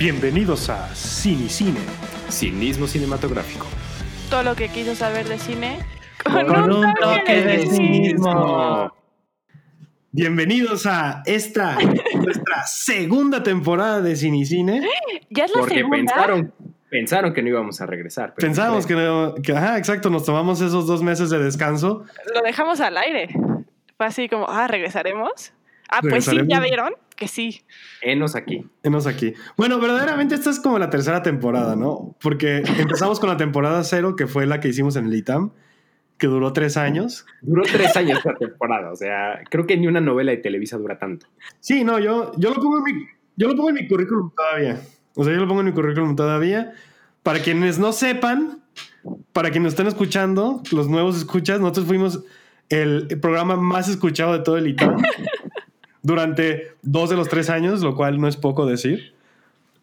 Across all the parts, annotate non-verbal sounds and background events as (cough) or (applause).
Bienvenidos a Cine Cine. Cinismo cinematográfico. Todo lo que quiso saber de cine. Con un toque de cinismo. Bienvenidos a esta, (laughs) nuestra segunda temporada de Cine Cine. Ya es la Porque segunda. pensaron, pensaron que no íbamos a regresar. Pensábamos que, no- que, ajá, exacto, nos tomamos esos dos meses de descanso. Lo dejamos al aire. Fue así como, ah, regresaremos. Ah, pues sí, ya vieron que sí. Enos aquí. Enos aquí. Bueno, verdaderamente esta es como la tercera temporada, ¿no? Porque empezamos con la temporada cero, que fue la que hicimos en el ITAM, que duró tres años. Duró tres años esta temporada. O sea, creo que ni una novela de Televisa dura tanto. Sí, no, yo, yo, lo pongo en mi, yo lo pongo en mi currículum todavía. O sea, yo lo pongo en mi currículum todavía. Para quienes no sepan, para quienes estén escuchando, los nuevos escuchas, nosotros fuimos el programa más escuchado de todo el ITAM durante dos de los tres años, lo cual no es poco decir.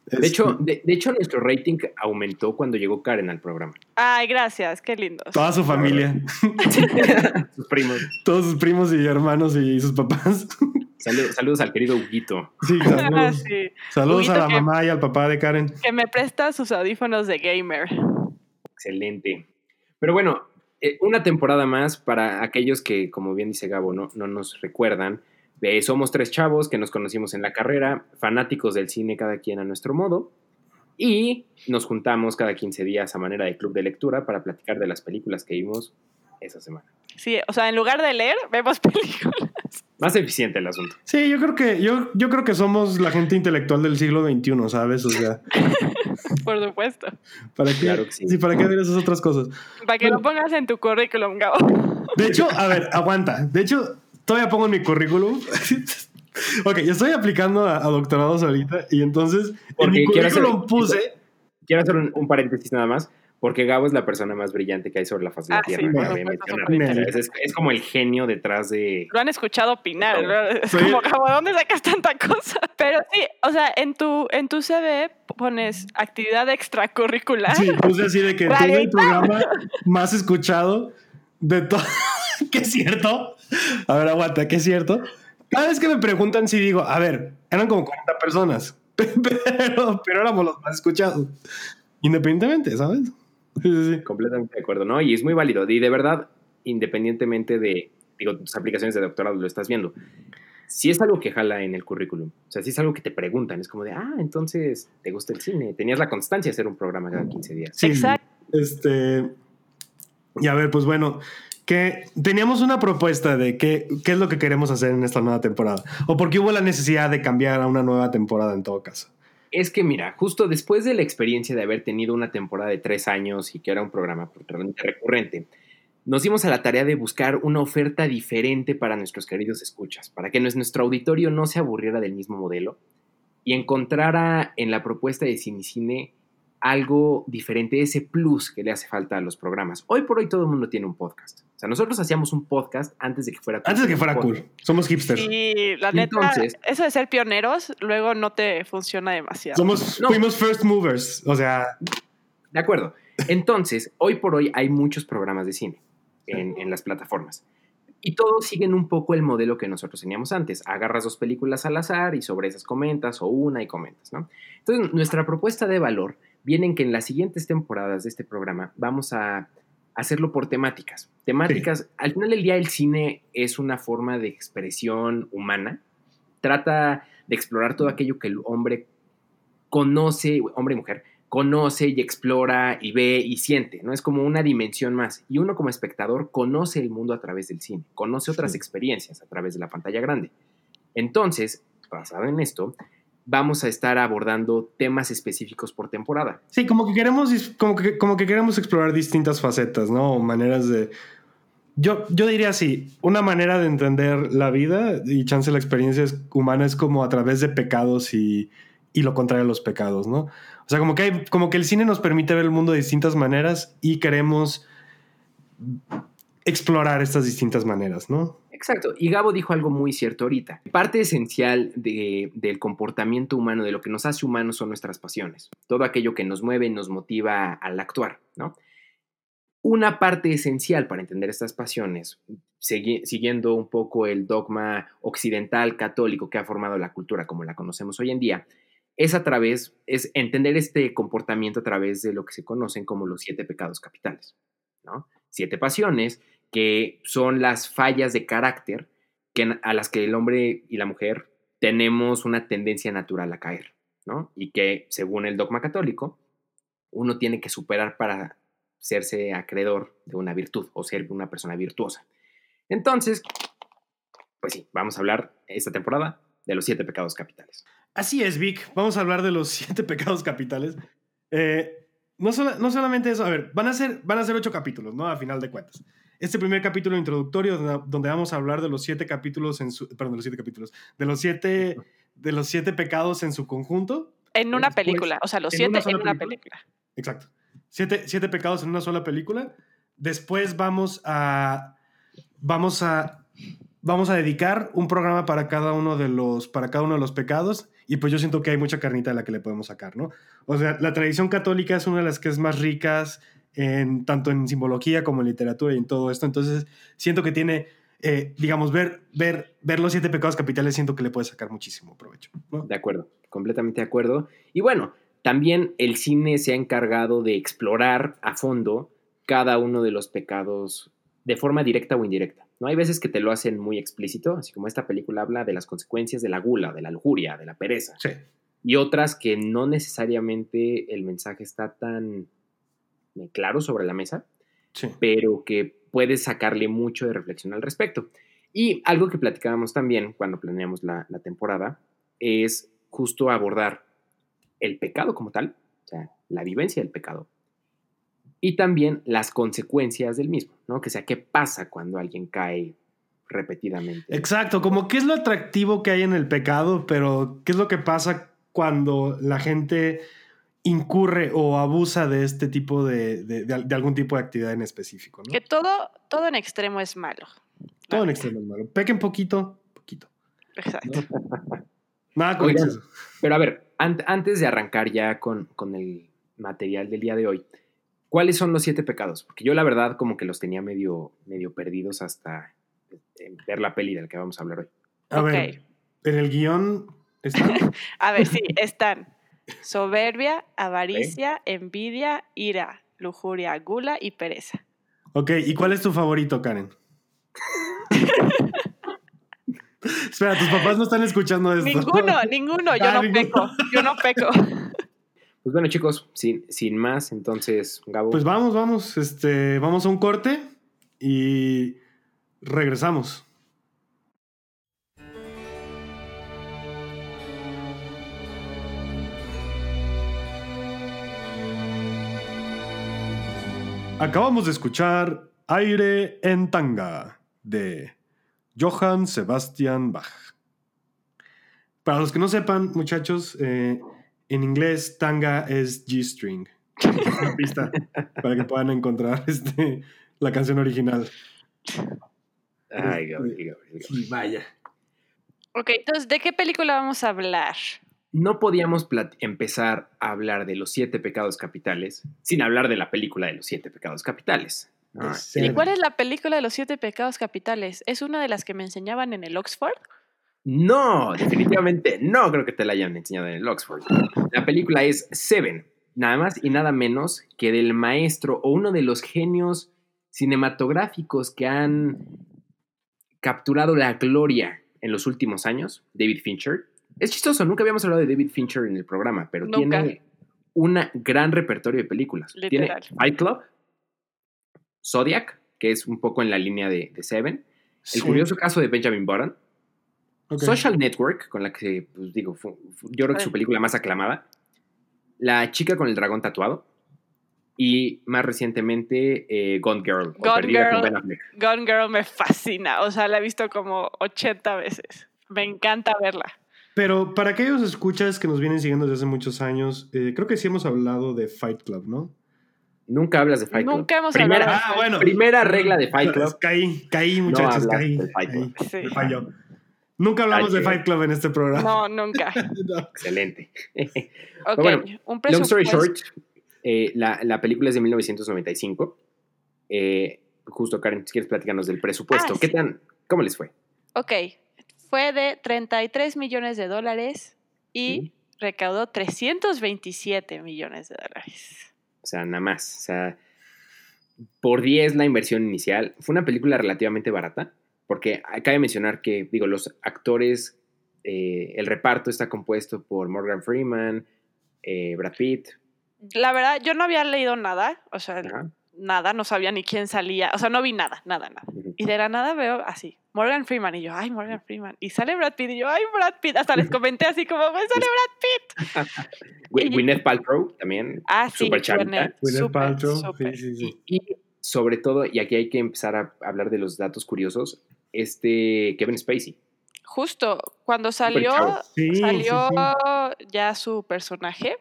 De hecho, de, de hecho, nuestro rating aumentó cuando llegó Karen al programa. Ay, gracias, qué lindos. toda su familia, (laughs) Sus primos. todos sus primos y hermanos y sus papás. Saludos, saludos al querido Huguito. Sí, (laughs) Ah, saludos, sí. saludos a la que- mamá y al papá de Karen. Que me presta sus audífonos de gamer. Excelente. Pero bueno, eh, una temporada más para aquellos que, como bien dice Gabo, no, no nos recuerdan. Eh, somos tres chavos que nos conocimos en la carrera, fanáticos del cine cada quien a nuestro modo, y nos juntamos cada 15 días a manera de club de lectura para platicar de las películas que vimos esa semana. Sí, o sea, en lugar de leer, vemos (laughs) películas. Más eficiente el asunto. Sí, yo creo que yo, yo creo que somos la gente intelectual del siglo XXI, ¿sabes? O sea, (laughs) Por supuesto. ¿para qué, Claro que sí. sí, ¿para qué ver esas otras cosas? Para que lo pongas en tu currículum, Gabo. De hecho, a ver, aguanta. De hecho, todavía pongo en mi currículum. (laughs) ok, yo estoy aplicando a, a doctorados ahorita y entonces en mi quiero hacer- currículum puse. Quiero hacer un, un paréntesis nada más, porque Gabo es la persona más brillante que hay sobre la faz de la Ah, Tierra. súper Es, es- es como el genio detrás de... Lo han escuchado opinar. No. Es Sí. como, Gabo, ¿dónde sacas tanta cosa? (laughs) Pero sí, o sea, en tu, en tu CV pones actividad extracurricular. Sí, puse así de que (laughs) tengo el programa más escuchado de todo. (laughs) ¿Qué es cierto? A ver, aguanta, ¿qué es cierto? Cada vez que me preguntan si digo, a ver, eran como 40 personas, (laughs) pero, pero éramos los más escuchados. Independientemente, ¿sabes? Sí, sí, sí. Completamente de acuerdo, ¿no? Y es muy válido. Y de verdad, independientemente de, digo, tus aplicaciones de doctorado lo estás viendo, si es algo que jala en el currículum, o sea, si es algo que te preguntan, es como de, ah, entonces, ¿te gusta el cine? Tenías la constancia de hacer un programa cada 15 días. Sí, Exacto. Este. Y a ver, pues bueno, que teníamos una propuesta de qué, qué es lo que queremos hacer en esta nueva temporada. O por qué hubo la necesidad de cambiar a una nueva temporada en todo caso. Es que mira, justo después de la experiencia de haber tenido una temporada de tres años y que era un programa recurrente, nos dimos a la tarea de buscar una oferta diferente para nuestros queridos escuchas, para que nues- nuestro auditorio no se aburriera del mismo modelo y encontrara en la propuesta de Cinicine algo diferente, ese plus que le hace falta a los programas. Hoy por hoy todo el mundo tiene un podcast. O sea, nosotros hacíamos un podcast antes de que fuera Antes de que fuera cool. Somos hipsters. Y la neta, Entonces- eso de ser pioneros luego no te funciona demasiado. Somos, No. fuimos first movers. O sea, De acuerdo. Entonces, hoy por hoy hay muchos programas de cine en, en las plataformas. Y todos siguen un poco el modelo que nosotros teníamos antes. Agarras dos películas al azar y sobre esas comentas, o una y comentas, ¿no? Entonces, nuestra propuesta de valor viene en que en las siguientes temporadas de este programa vamos a hacerlo por temáticas. Temáticas, al final del día el cine es una forma de expresión humana. Trata de explorar todo aquello que el hombre conoce, hombre y mujer, conoce y explora y ve y siente, ¿no? Es como una dimensión más. Y uno como espectador conoce el mundo a través del cine, conoce otras Sí. experiencias a través de la pantalla grande. Entonces, basado en esto, vamos a estar abordando temas específicos por temporada. sí, como que queremos, como que, queremos explorar distintas facetas, ¿no? O maneras de. Yo, yo diría así: una manera de entender la vida y chance la experiencia humana es como a través de pecados y, y lo contrario a los pecados, ¿no? O sea, como que, hay, como que el cine nos permite ver el mundo de distintas maneras y queremos explorar estas distintas maneras, ¿no? Exacto. Y Gabo dijo algo muy cierto ahorita. Parte esencial de- del comportamiento humano, de lo que nos hace humanos, son nuestras pasiones. Todo aquello que nos mueve, nos motiva al actuar, ¿no? Una parte esencial para entender estas pasiones, siguiendo un poco el dogma occidental católico que ha formado la cultura como la conocemos hoy en día, es a través, es entender este comportamiento a través de lo que se conocen como los siete pecados capitales, ¿no? Siete pasiones que son las fallas de carácter que, a las que el hombre y la mujer tenemos una tendencia natural a caer, ¿no? Y que, según el dogma católico, uno tiene que superar para serse acreedor de una virtud o ser una persona virtuosa. Entonces, pues sí, vamos a hablar esta temporada de los siete pecados capitales. Así es, Vic. Vamos a hablar de los (laughs) siete pecados capitales. Eh, no, no, solamente eso, a ver, van a, ser, van a ser ocho capítulos, ¿no? A final de cuentas. Este primer capítulo introductorio, donde, vamos a hablar de los siete capítulos en su. Perdón, de los siete capítulos. De los siete, de los siete pecados en su conjunto. En una película, o sea, los siete en una película. Exacto. Siete, siete pecados en una sola película. Después vamos a. Vamos a. Vamos a dedicar un programa para cada uno de los, para cada uno de los pecados y pues yo siento que hay mucha carnita de la que le podemos sacar, ¿no? O sea, la tradición católica es una de las que es más ricas, en, tanto en simbología como en literatura y en todo esto. Entonces, siento que tiene, eh, digamos, ver, ver, ver los siete pecados capitales, siento que le puede sacar muchísimo provecho. De acuerdo, completamente de acuerdo. Y bueno, también el cine se ha encargado de explorar a fondo cada uno de los pecados de forma directa o indirecta. ¿no? Hay veces que te lo hacen muy explícito, así como esta película habla de las consecuencias de la gula, de la lujuria, de la pereza. Sí. Y otras que no necesariamente el mensaje está tan claro sobre la mesa, sí. pero que puedes sacarle mucho de reflexión al respecto. Y algo que platicábamos también cuando planeamos la, la temporada es justo abordar el pecado como tal, o sea, la vivencia del pecado, y también las consecuencias del mismo, ¿no? Que sea, ¿qué pasa cuando alguien cae repetidamente? Exacto, como qué es lo atractivo que hay en el pecado, pero qué es lo que pasa cuando la gente incurre o abusa de este tipo de, de, algún tipo de actividad en específico. ¿no? Que todo, todo en extremo es malo. Todo en extremo es malo. Pequen poquito, poquito. Exacto. (laughs) Nada con eso. Pero a ver, antes de arrancar ya con, con el material del día de hoy, ¿Cuáles son los siete pecados? Porque yo la verdad como que los tenía medio, medio perdidos hasta eh, ver la peli del que vamos a hablar hoy. A ver, en el guion están. (laughs) a ver, sí, están. Soberbia, avaricia, envidia, ira, lujuria, gula y pereza. Ok, ¿y cuál es tu favorito, Karen? (laughs) Espera, tus papás no están escuchando esto. Ninguno, ninguno, yo ah, no peco, yo no peco. (laughs) Pues bueno, chicos, sin, sin más, entonces, Gabo. Pues vamos, vamos, este, vamos a un corte y regresamos. Acabamos de escuchar Aire en Tanga de Johann Sebastian Bach. Para los que no sepan, muchachos, eh, en inglés, tanga es G-string. (laughs) Una pista para que puedan encontrar este, la canción original. Ay, Gabriel, Sí, vaya. Ok, entonces, ¿de qué película vamos a hablar? No podíamos empezar a hablar de los siete pecados capitales sin hablar de la película de los siete pecados capitales. ¿Y cuál es la película de los siete pecados capitales? ¿Es una de las que me enseñaban en el Oxford? No, definitivamente no creo que te la hayan enseñado en el Oxford. La película es Seven, nada más y nada menos que del maestro o uno de los genios cinematográficos que han capturado la gloria en los últimos años, David Fincher. Es chistoso, nunca habíamos hablado de David Fincher en el programa, pero tiene un gran repertorio de películas. Tiene Fight Club, Zodiac, que es un poco en la línea de, Seven, El curioso caso de Benjamin Button, Social Network, con la que, pues digo, yo creo que es su película más aclamada. La chica con el dragón tatuado. Y más recientemente, eh, Gone Girl. Gone Girl, Gone Girl me fascina. O sea, la he visto como 80 veces. Me encanta verla. Pero para aquellos escuchas que nos vienen siguiendo desde hace muchos años, eh, creo que sí hemos hablado de Fight Club, ¿no? Nunca hablas de Fight Club. Nunca hemos primera, hablado de ah, bueno. Primera regla de Fight Club. Caí, caí, muchachos, caí. Me falló. Nunca hablamos de Fight Club en este programa. No, nunca. (laughs) Excelente. (laughs) ok, un presupuesto. Long story short, eh, la, la, película es de 1995. Eh, justo, Karen, si quieres platicarnos del presupuesto. Ah, ¿Qué tan, ¿Cómo les fue? Ok, fue de 33 millones de dólares y recaudó 327 millones de dólares. O sea, nada más. O sea, por 10 la inversión inicial. Fue una película relativamente barata, porque cabe mencionar que, digo, los actores, eh, el reparto está compuesto por Morgan Freeman, eh, Brad Pitt. La verdad, yo no había leído nada, o sea, Ajá. nada, no sabía ni quién salía, o sea, no vi nada, nada, nada. Y de la nada veo así, Morgan Freeman, y yo, ay, Morgan Freeman. Y sale Brad Pitt, y yo, ay, Brad Pitt. Hasta les comenté así como, "Güey, sale Brad Pitt. (laughs) Gwyneth Paltrow también. Ah, sí, chavita. Gwyneth, Gwyneth Paltrow, súper. sí, sí, sí. Y, y sobre todo, y aquí hay que empezar a hablar de los datos curiosos, este Kevin Spacey. Justo cuando salió. Sí, salió sí. ya su personaje,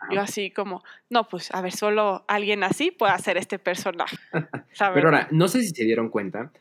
Ajá. yo así como, no, pues a ver, solo alguien así puede hacer este personaje. (laughs) ¿sabes? Pero ahora, no sé si se dieron cuenta,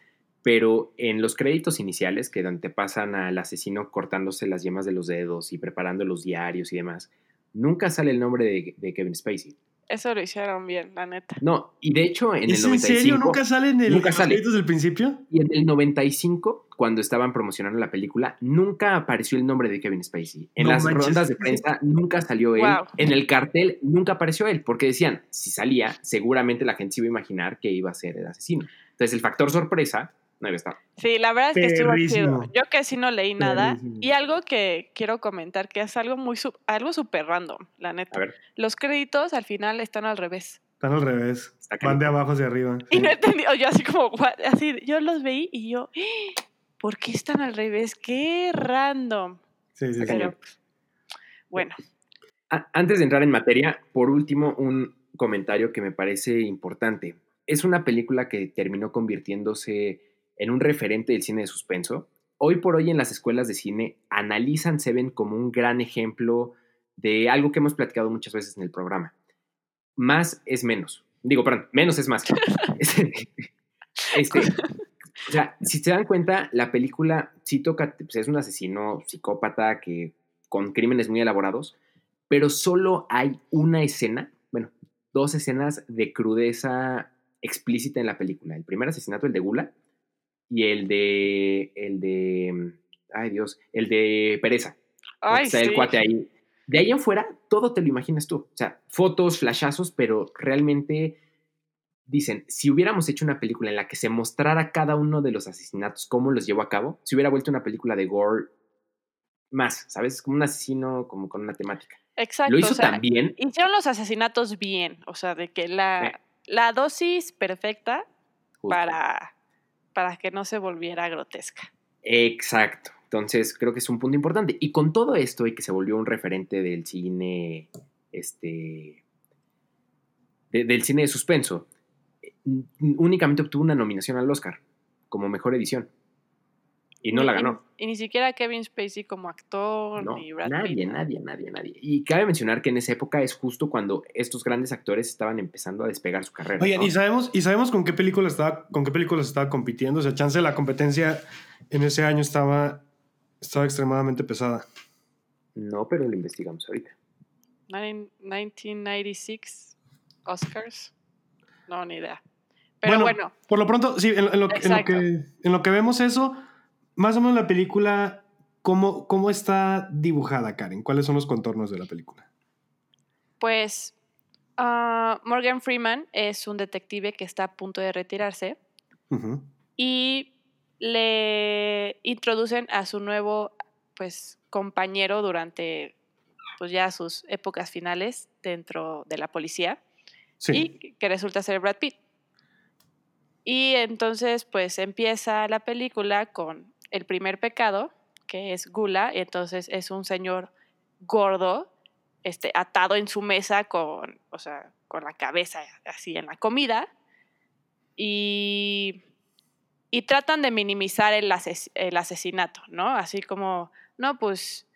pero en los créditos iniciales, que donde te pasan al asesino cortándose las yemas de los dedos y preparando los diarios y demás, nunca sale el nombre de, de Kevin Spacey. Eso lo hicieron bien, la neta. No, y de hecho en el ¿Es en 95... serio? ¿Nunca sale en el nunca en los sale. créditos del principio? Y en el 95, cuando estaban promocionando la película, nunca apareció el nombre de Kevin Spacey. En No las manches. rondas de prensa nunca salió él. Wow. En el cartel nunca apareció él, porque decían, si salía, seguramente la gente se iba a imaginar que iba a ser el asesino. Entonces el factor sorpresa no iba a estar. Sí, la verdad es que estuvo chido. Yo que sí no leí nada. Perrísimo. Y algo que quiero comentar, que es algo muy, su- algo súper random, la neta. A ver, Los créditos al final están al revés. Están al revés. Está Van de abajo hacia arriba. Y no entendí, yo así como, what? así, yo los veí y yo, "¡Ah! ¿por qué están al revés? Qué random. Sí, sí, sí. Está. Pero, bueno, Antes de entrar en materia, por último, un comentario que me parece importante. Es una película que terminó convirtiéndose en un referente del cine de suspenso. Hoy por hoy en las escuelas de cine analizan Seven como un gran ejemplo de algo que hemos platicado muchas veces en el programa. Más es menos. Digo, perdón, menos es más. (laughs) Este, o sea, si se dan cuenta, la película sí toca, pues, es un asesino psicópata que con crímenes muy elaborados, pero solo hay una escena, bueno, dos escenas de crudeza explícita en la película. El primer asesinato, el de Gula, y el de, el de, ay Dios, el de Pereza. ay, está sí. el cuate ahí. De ahí en fuera, todo te lo imaginas tú. O sea, fotos, flashazos, pero realmente dicen, si hubiéramos hecho una película en la que se mostrara cada uno de los asesinatos, cómo los llevó a cabo, si hubiera vuelto una película de gore más, ¿sabes? Como un asesino, como con una temática. Exacto. Lo hizo o sea, también. Hicieron los asesinatos bien, o sea, de que la, la dosis perfecta justo. para, para que no se volviera grotesca. Exacto. Entonces, creo que es un punto importante. Y con todo esto, y que se volvió un referente del cine, este, de- del cine de suspenso, eh, únicamente obtuvo una nominación al Oscar como mejor edición. Y no Ni- la ganó. Y, ni siquiera Kevin Spacey como actor, No, ni Brad nadie, Pitt. nadie, nadie, nadie. Y cabe mencionar que en esa época es justo cuando estos grandes actores estaban empezando a despegar su carrera. Oigan, ¿no? ¿y sabemos, ¿y sabemos con qué película estaba, con qué películas estaba compitiendo? O sea, chance la competencia en ese año estaba, estaba extremadamente pesada. No, pero lo investigamos ahorita. Nin- 1996 Oscars. No, ni idea. Pero bueno, Por lo pronto, sí, en, en lo, en lo que, en lo que vemos eso, más o menos la película, ¿cómo, ¿cómo está dibujada, Karen? ¿Cuáles son los contornos de la película? pues ah, Morgan Freeman es un detective que está a punto de retirarse y le introducen a su nuevo pues compañero durante pues ya sus épocas finales dentro de la policía Sí. y que resulta ser Brad Pitt. Y entonces pues empieza la película con el primer pecado, que es Gula, y entonces es un señor gordo, este, atado en su mesa con, o sea, con la cabeza así en la comida, y, tratan de minimizar el, el asesinato, ¿no? Así como, no, pues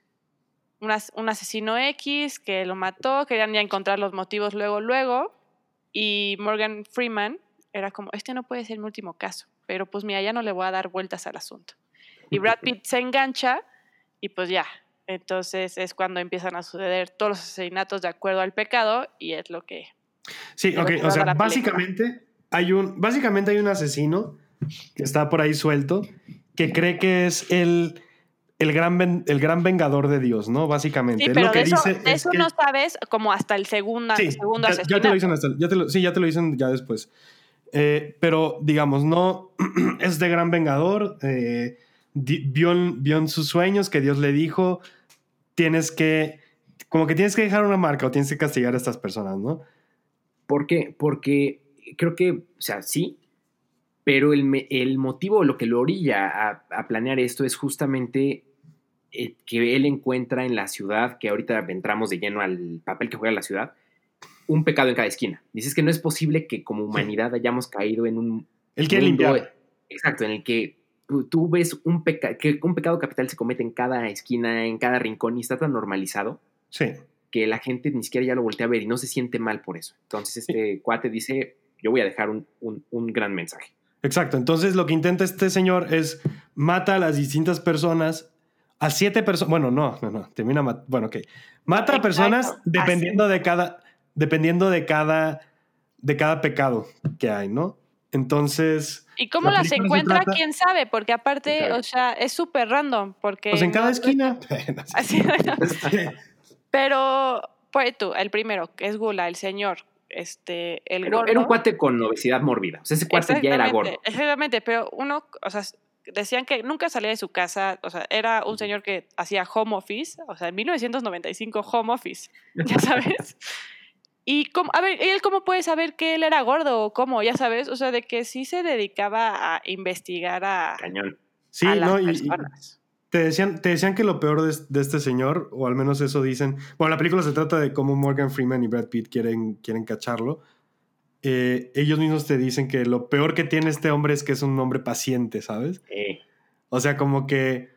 un asesino X que lo mató, querían ya encontrar los motivos luego, luego, y Morgan Freeman era como, este no puede ser mi último caso, pero pues mira, ya no le voy a dar vueltas al asunto. Y Brad Pitt se engancha y pues ya, entonces es cuando empiezan a suceder todos los asesinatos de acuerdo al pecado y es lo que... Sí, ok. O sea, película. básicamente hay un, básicamente hay un asesino que está por ahí suelto que cree que es el, el gran, ven- el gran vengador de Dios, ¿no? Básicamente. Sí, Él pero lo que de eso, dice de es eso que- no sabes como hasta el segundo, Sí, segundo ya, ya te asesinato. lo dicen hasta, ya te lo- sí, ya te lo dicen ya después. Eh, pero, digamos, no (clears throat) es de gran vengador. eh, vio, en- vio en sus sueños que Dios le dijo, tienes que, como que tienes que dejar una marca o tienes que castigar a estas personas, ¿no? ¿Por qué? Porque creo que, o sea, sí, pero el, el motivo, lo que lo orilla a, a planear esto es justamente eh, que él encuentra en la ciudad, que ahorita entramos de lleno al papel que juega la ciudad, un pecado en cada esquina. Dices que no es posible que como humanidad hayamos caído en un Él quiere mundo- limpiar. Exacto, en el que tú, ves un peca- que un pecado capital se comete en cada esquina, en cada rincón y está tan normalizado Sí. que la gente ni siquiera ya lo voltea a ver y no se siente mal por eso. Entonces este cuate dice, yo voy a dejar un, un- un gran mensaje. Exacto. Entonces lo que intenta este señor es mata a las distintas personas, a siete personas. Bueno, no, no, no. Termina Bueno, ok. Mata a personas dependiendo de cada, dependiendo de cada, de cada pecado que hay, ¿no? Entonces, ¿Y cómo La las se encuentra? trata- ¿Quién sabe? Porque aparte, o sea, es súper random. Porque pues en cada no- esquina. (laughs) Así, pero, pues tú, el primero, que es Gula, el señor, este, el Era, gordo. era un cuate con obesidad mórbida. O sea, ese cuate ya era gordo. Exactamente, Exactamente, pero uno, o sea, decían que nunca salía de su casa, o sea, era un señor que hacía home office, o sea, en 1995 home office, (laughs) ya sabes. Y cómo, a ver, ¿y él cómo puede saber que él era gordo o cómo? Ya sabes, o sea, de que sí se dedicaba a investigar a, Cañón. Sí, a las no, y- y, te decían, te decían que lo peor de, de este señor, o al menos eso dicen. Bueno, la película se trata de cómo Morgan Freeman y Brad Pitt quieren, quieren cacharlo. Eh, ellos mismos te dicen que lo peor que tiene este hombre es que es un hombre paciente, ¿sabes? Eh, O sea, como que.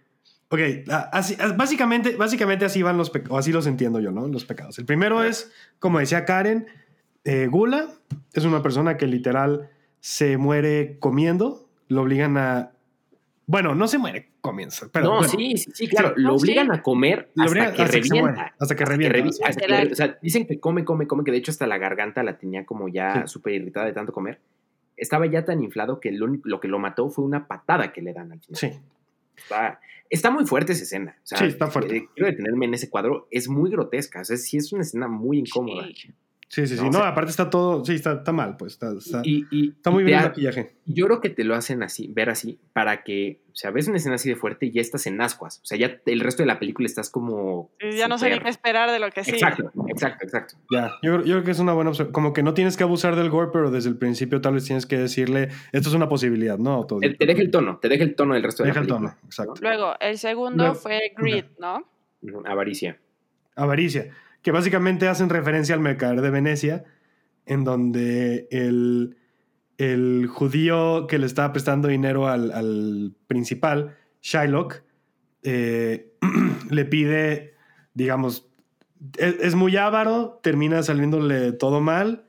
Ok, a- así, a- básicamente, básicamente así van los pecados, o así los entiendo yo, ¿no? Los pecados. El primero es, como decía Karen, eh, Gula es una persona que literal se muere comiendo, lo obligan a. Bueno, no se muere comiendo, pero. no, bueno, sí, sí, sí, claro. Lo obligan sí. a comer hasta obligan que hasta que muere, hasta que Hasta revienta, hasta que o sea, dicen que come, come, come, que de hecho hasta la garganta la tenía como ya Sí. súper irritada de tanto comer. Estaba ya tan inflado que lo que lo mató fue una patada que le dan al final. Sí, Está, está muy fuerte esa escena. O sea, Sí, está fuerte. eh, Quiero detenerme en ese cuadro. Es muy grotesca. O sea, sí es una escena muy incómoda. Sí. Sí, sí. sí. No, No, o sea- aparte está todo. Sí, está, está mal, pues. Está, está, Y, y- está muy y bien el maquillaje. Yo creo que te lo hacen así, ver así, para que, o sea, ves una escena así de fuerte y ya estás en ascuas. O sea, ya el resto de la película estás como. Ya no sé ni qué esperar de lo que sigue. Exacto, exacto, exacto. Ya, yo, creo- yo creo que es una buena opción. Como que no tienes que abusar del gore, pero desde el principio tal vez tienes que decirle, esto es una posibilidad, ¿no? Todo- Te, te deja el tono, te deja el tono del resto de Deja la el película. tono, exacto. Luego, el segundo Luego- fue Greed, ¿no? Avaricia. Avaricia, que básicamente hacen referencia al mercader de Venecia, en donde el, el judío que le estaba prestando dinero al, al principal, Shylock, eh, (clears throat) le pide, digamos, es, es muy avaro, termina saliéndole todo mal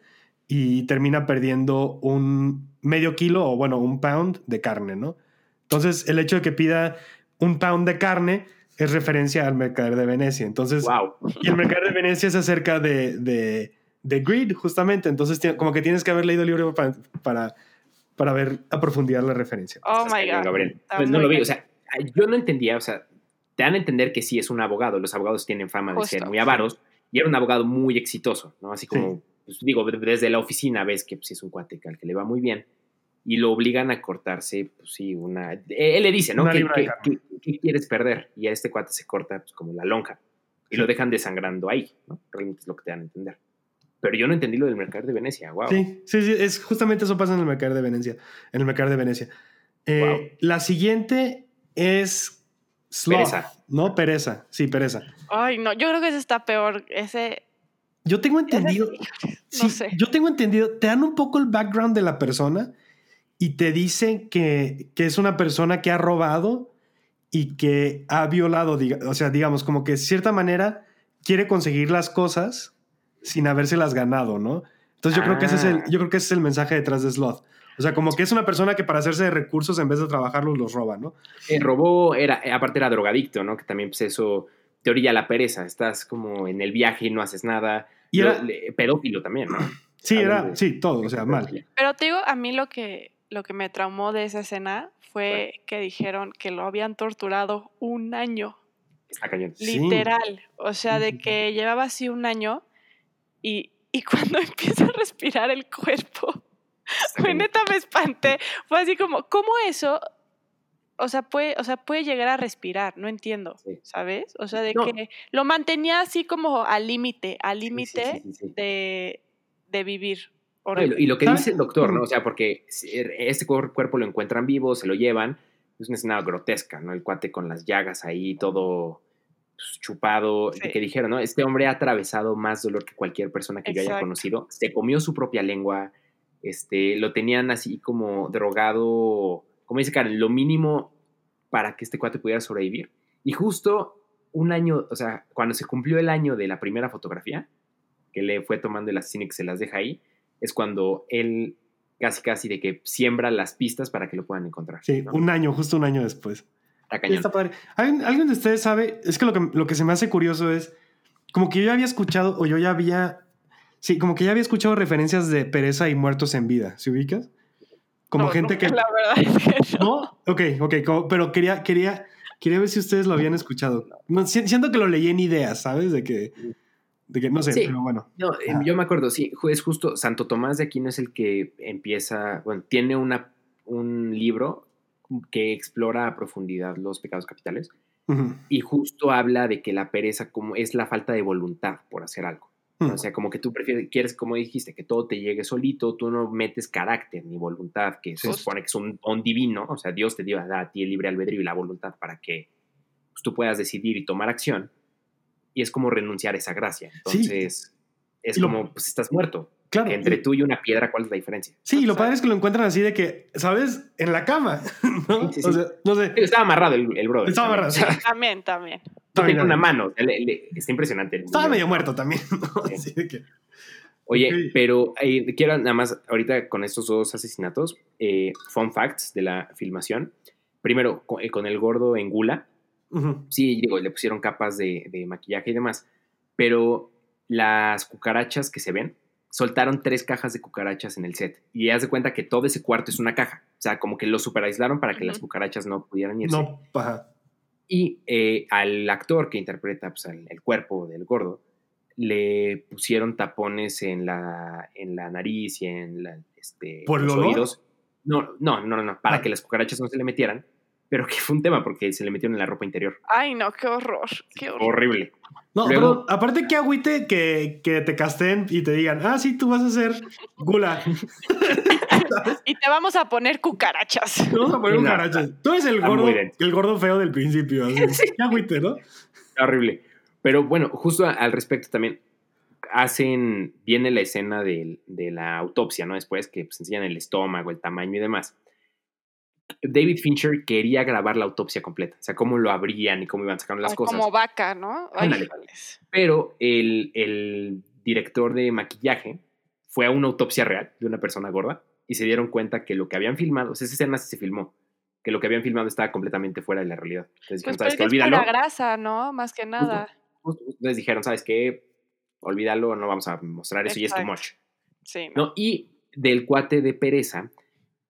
y termina perdiendo un medio kilo o bueno, un pound de carne, ¿no? Entonces, el hecho de que pida un pound de carne es referencia al mercader de Venecia. Entonces, Wow. y el mercader de Venecia es acerca de, de, de Greed, justamente. Entonces, como que tienes que haber leído el libro para, para, para ver a profundidad la referencia. Oh my God. Gabriel. Pues no lo vi, o sea, yo no entendía, o sea, te dan a entender que sí es un abogado, los abogados tienen fama de ser Justo. muy avaros, y era un abogado muy exitoso, ¿no? Así como, pues, digo, de- desde la oficina ves que pues, sí es un cuate al que le va muy bien, y lo obligan a cortarse, pues sí, una... eh, Él le dice, ¿no? ¿Qué, qué- qué- qué quieres perder? Y a este cuate se corta pues, como la lonja, y lo dejan desangrando ahí, ¿no? Realmente es lo que te dan a entender. Pero yo no entendí lo del mercado de Venecia, wow. Sí, sí, sí, es justamente eso pasa en el mercader de Venecia. En el mercader de Venecia. Eh, Wow. La siguiente es Sloth, Pereza. ¿no? Pereza, sí, pereza. Ay, no, yo creo que ese está peor. Ese. Yo tengo ese entendido, sí, (laughs) sí, no sé. yo tengo entendido, te dan un poco el background de la persona y te dicen que, que es una persona que ha robado y que ha violado, diga- o sea, digamos, como que de cierta manera quiere conseguir las cosas sin habérselas ganado, ¿no? Entonces yo creo que ese es el, Ah. yo creo que ese es el mensaje detrás de Sloth. O sea, como que es una persona que para hacerse de recursos en vez de trabajarlos los roba, ¿no? El robó, era, eh, aparte era drogadicto, ¿no? Que también pues eso te orilla la pereza. Estás como en el viaje y no haces nada. Y era- pedófilo también, ¿no? Sí, era, sí, todo, o sea, mal. Pero te digo, a mí lo que. Lo que me traumó de esa escena fue que dijeron que lo habían torturado un año. Sí. Literal. O sea, de que llevaba así un año y, y (laughs) cuando empieza a respirar el cuerpo, cañón. neta me espanté. Fue así como, ¿cómo eso? O sea, puede, o sea, puede llegar a respirar, no entiendo, Sí. ¿sabes? O sea, de No. que lo mantenía así como al límite, al límite sí. de, de vivir. Y, lo, que ¿Sabes? dice el doctor, ¿no? O sea, porque si- este cuer- cuerpo lo encuentran vivo, se lo llevan, es una escena grotesca, ¿no? El cuate con las llagas ahí, todo pues, chupado, Sí. que dijeron, ¿no? Este hombre ha atravesado más dolor que cualquier persona que yo haya conocido, se comió su propia lengua, este, lo tenían así como drogado, como dice Karen, lo mínimo para que este cuate pudiera sobrevivir. Y justo un año, o sea, cuando se cumplió el año de la primera fotografía, que le fue tomando el asesino y que se las deja ahí, es cuando él casi casi de que siembra las pistas para que lo puedan encontrar. Sí, ¿no? un año, justo un año después. Está cañón. Está padre. ¿Alguien, alguien de ustedes sabe? Es que lo, que lo que se me hace curioso es como que yo ya había escuchado o yo ya había. Sí, como que ya había escuchado referencias de pereza y muertos en vida. ¿Se ubicas? Como No, gente que. La verdad es que no. ¿No? Ok, ok, como- pero quería, quería, quería ver si ustedes lo habían escuchado. Siento que lo leí en ideas, ¿sabes? De que, de que no sé, Sí. pero bueno. No, eh, yo me acuerdo, sí, es justo Santo Tomás de Aquino es el que empieza, bueno, tiene una, un libro que explora a profundidad los pecados capitales y justo habla de que la pereza como es la falta de voluntad por hacer algo. O sea, como que tú prefieres, quieres, como dijiste, que todo te llegue solito, tú no metes carácter ni voluntad, que se supone que es un don divino, o sea, Dios te dio da a ti el libre albedrío y la voluntad para que pues, tú puedas decidir y tomar acción. Y es como renunciar a esa gracia. Sí. Entonces, es Y lo- como, pues estás muerto. Claro. Que entre y- tú y una piedra, ¿cuál es la diferencia? Sí, y lo Exacto. padre es que lo encuentran así de que, ¿sabes? En la cama. (laughs) ¿no? Sí, sí, O sí. sea, no sé. Estaba amarrado el, el brother. Estaba también. amarrado, sí. (laughs) También, también. Estaba tenía una mano. le- le- está impresionante. el Estaba medio muerto también. ¿no? (laughs) Sí. Así de que, Oye, Ok. pero eh, quiero nada más, ahorita con estos dos asesinatos, eh, fun facts de la filmación. Primero, con, eh, con el gordo en Gula, sí, digo, le pusieron capas de, de maquillaje y demás, pero las cucarachas que se ven, soltaron tres cajas de cucarachas en el set. Y haz de cuenta que todo ese cuarto es una caja. O sea, como que lo super aislaron para que las cucarachas no pudieran irse. No, ajá. Y eh, al actor que interpreta pues, el cuerpo del gordo, le pusieron tapones en la, en la nariz y en la, este, ¿Por los olor? oídos. No, no, no, no, no, para Ah. que las cucarachas no se le metieran. Pero que fue un tema porque se le metieron en la ropa interior. Ay, no, qué horror. Qué horror. Horrible. No, Luego- pero aparte que agüite que, que te casteen y te digan, ah, sí, tú vas a ser gula. (laughs) Y te vamos a poner cucarachas. Te vamos a poner No, caracho. Tú eres el gordo, el gordo feo del principio. Así. (laughs) Qué agüite, ¿no? Horrible. Pero bueno, justo al respecto también hacen, viene la escena del- de, la autopsia, ¿no? Después que pues, enseñan el estómago, el tamaño y demás. David Fincher quería grabar la autopsia completa, o sea, cómo lo abrían y cómo iban sacando las Ay, cosas. Como vaca, ¿no? Ay. Pero el, el director de maquillaje fue a una autopsia real de una persona gorda y se dieron cuenta que lo que habían filmado, o sea, esa escena sí se filmó, que lo que habían filmado estaba completamente fuera de la realidad. Entonces dijeron, Pues ¿sabes qué? Olvídalo. pura grasa, ¿no? Más que nada. Entonces dijeron, ¿sabes qué? Olvídalo, no vamos a mostrar eso y es too much. Sí, ¿no? ¿no? Y del cuate de pereza,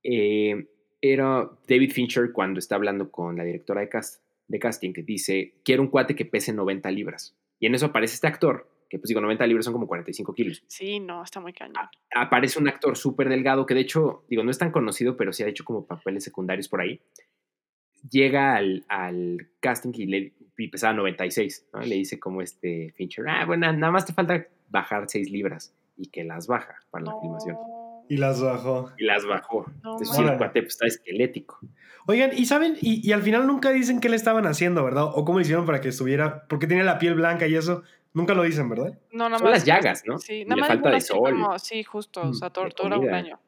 eh, era David Fincher cuando está hablando con la directora de, cast, de casting, que dice, quiero un cuate que pese 90 libras. Y en eso aparece este actor, que pues digo, 90 libras son como 45 kilos. Sí, no, está muy cañón. Aparece un actor súper delgado, que de hecho, digo, no es tan conocido, pero sí ha hecho como papeles secundarios por ahí. Llega al, al casting y, le, y pesaba 96, ¿no? Le dice como este Fincher, ah, bueno, nada más te falta bajar 6 libras. Y que las baja para la filmación. Y las bajó. Y las bajó. no Entonces, sí, el cuate pues, está esquelético. Oigan, y saben, y, y al final nunca dicen qué le estaban haciendo, ¿verdad? O cómo le hicieron para que estuviera, porque tenía la piel blanca y eso, nunca lo dicen, ¿verdad? No, nada Son más. las llagas, ¿no? Sí, Y nada le más falta de sol. como- sí, justo. O sea, Mm, tortura un año.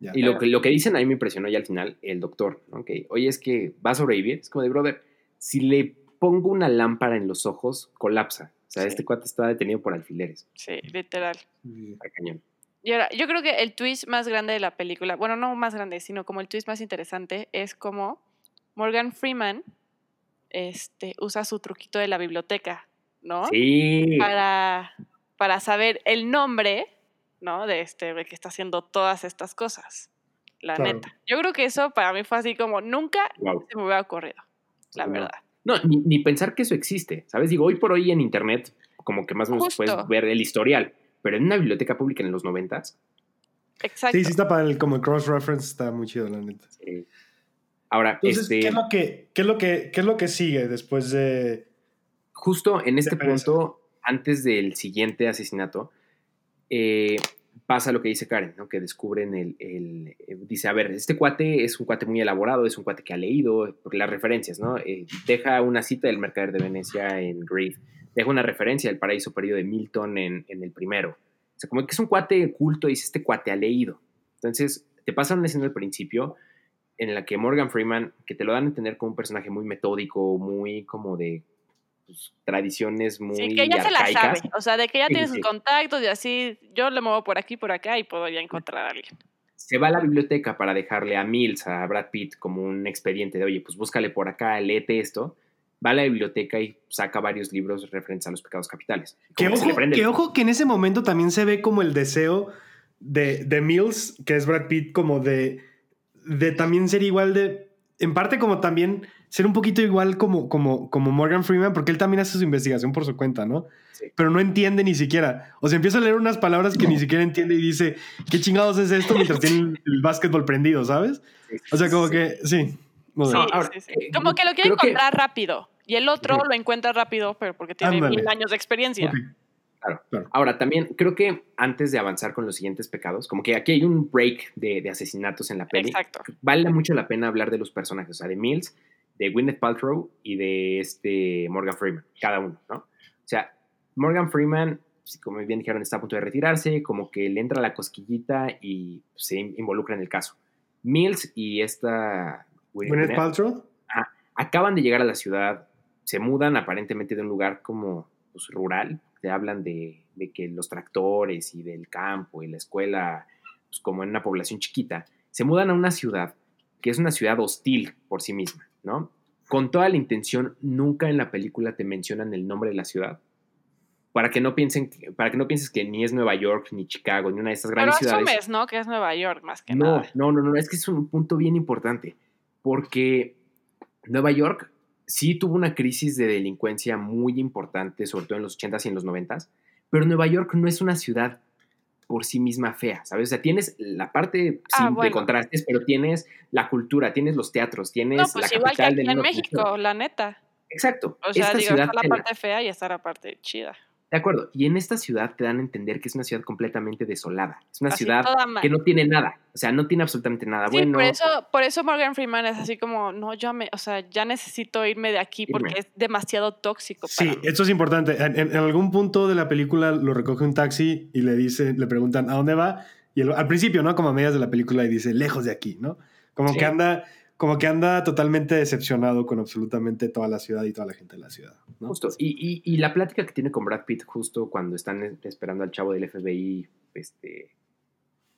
Ya. Y lo que, lo que dicen a mí me impresionó ya al final el doctor, ¿no? Que, oye, es que va a sobrevivir. Es como de, brother, si le pongo una lámpara en los ojos, colapsa. O sea, Sí. este cuate está detenido por alfileres. Sí, literal. Está cañón. Y ahora, yo creo que el twist más grande de la película, bueno, no más grande, sino como el twist más interesante, es como Morgan Freeman este, usa su truquito de la biblioteca, ¿no? Sí. Para, para saber el nombre, ¿no? De este que está haciendo todas estas cosas. la Claro. neta. Yo creo que eso para mí fue así como nunca Wow. se me hubiera ocurrido, la verdad. No, ni, ni pensar que eso existe, ¿sabes? Digo, hoy por hoy en internet, como que más o menos puedes ver el historial, pero en una biblioteca pública en los noventas, Exacto. Sí, sí está para el como el cross-reference, está muy chido, la neta. eh, ahora, Entonces, este, ¿qué, es lo que, qué, es lo que, ¿qué es lo que sigue después de...? justo en este punto, antes del siguiente asesinato, eh, pasa lo que dice Karen, ¿no? Que descubren el, el- eh, Dice, a ver, este cuate es un cuate muy elaborado, es un cuate que ha leído, por las referencias, ¿no? Eh, deja una cita del Mercader de Venecia en Greed, deja una referencia del Paraíso Perdido de Milton en, en el primero. O sea, como que es un cuate culto, dice, este cuate ha leído. Entonces, te pasa una escena al principio en la que Morgan Freeman, que te lo dan a entender como un personaje muy metódico, muy como de pues, tradiciones muy Sí, que ella se la sabe. O sea, de que Sí, tiene sí, sus contactos y así, yo le muevo por aquí, por acá y puedo ya encontrar a alguien. Se va a la biblioteca para dejarle a Mills, a Brad Pitt, como un expediente de, oye, pues búscale por acá, léete esto. Va a la biblioteca y saca varios libros referentes a los pecados capitales. Que ojo, el- que ojo que en ese momento también se ve como el deseo de, de Mills, que es Brad Pitt, como de, de también ser igual de, en parte como también ser un poquito igual como, como, como Morgan Freeman, porque él también hace su investigación por su cuenta, ¿no? Sí. Pero no entiende ni siquiera. O sea, empieza a leer unas palabras que ni siquiera entiende y dice, ¿qué chingados es esto? Mientras tiene el, básquetbol prendido, ¿sabes? O sea, como Sí. que, sí. No No, ahora, sí, sí. eh, Como que lo quiere creo que- encontrar rápido. Y el otro lo encuentra rápido, pero porque tiene Ándale. mil años de experiencia. Claro. Claro. Ahora, también creo que antes de avanzar con los siguientes pecados, como que aquí hay un break de, de asesinatos en la peli. Exacto. Vale mucho la pena hablar de los personajes, o sea, de Mills, de Gwyneth Paltrow y de este Morgan Freeman, cada uno, ¿no? O sea, Morgan Freeman, como bien dijeron, está a punto de retirarse, como que le entra la cosquillita y se involucra en el caso. Mills y esta Gwyneth Gwyneth Paltrow Paltrow. acaban de llegar a la ciudad, se mudan aparentemente de un lugar como pues, rural, te hablan de, de que los tractores y del campo y la escuela, pues, como en una población chiquita, se mudan a una ciudad que es una ciudad hostil por sí misma, ¿no? Con toda la intención, nunca en la película te mencionan el nombre de la ciudad. Para que no piensen, para que no pienses que ni es Nueva York, ni Chicago, ni una de estas Pero grandes ciudades. asumes, ¿no? Que es Nueva York más que No, nada. no, no, no, es que es un punto bien importante, porque Nueva York sí tuvo una crisis de delincuencia muy importante, sobre todo en los 80s y en los 90s, pero Nueva York no es una ciudad por sí misma fea, ¿sabes? O sea, tienes la parte Ah, sí, de bueno. contrastes, pero tienes la cultura, tienes los teatros, tienes No, la pues igual que capital aquí del en México, la neta. Exacto. O sea, esta digo, ciudad está la la- parte fea y está la parte chida. De acuerdo. Y en esta ciudad te dan a entender que es una ciudad completamente desolada. Es una Así, ciudad que no tiene nada. O sea, no tiene absolutamente nada Sí, bueno. por eso, por eso Morgan Freeman es así como, no, yo me, o sea, ya necesito irme de aquí porque Irme. es demasiado tóxico. Sí, para mí. esto es importante. En, en- en algún punto de la película lo recoge un taxi y le dice, le preguntan a dónde va. Y al principio, ¿no? Como a medias de la película y dice, lejos de aquí, ¿no? Como Sí. que anda, como que anda totalmente decepcionado con absolutamente toda la ciudad y toda la gente de la ciudad. Justo. Y, y- y la plática que tiene con Brad Pitt justo cuando están esperando al chavo del FBI este,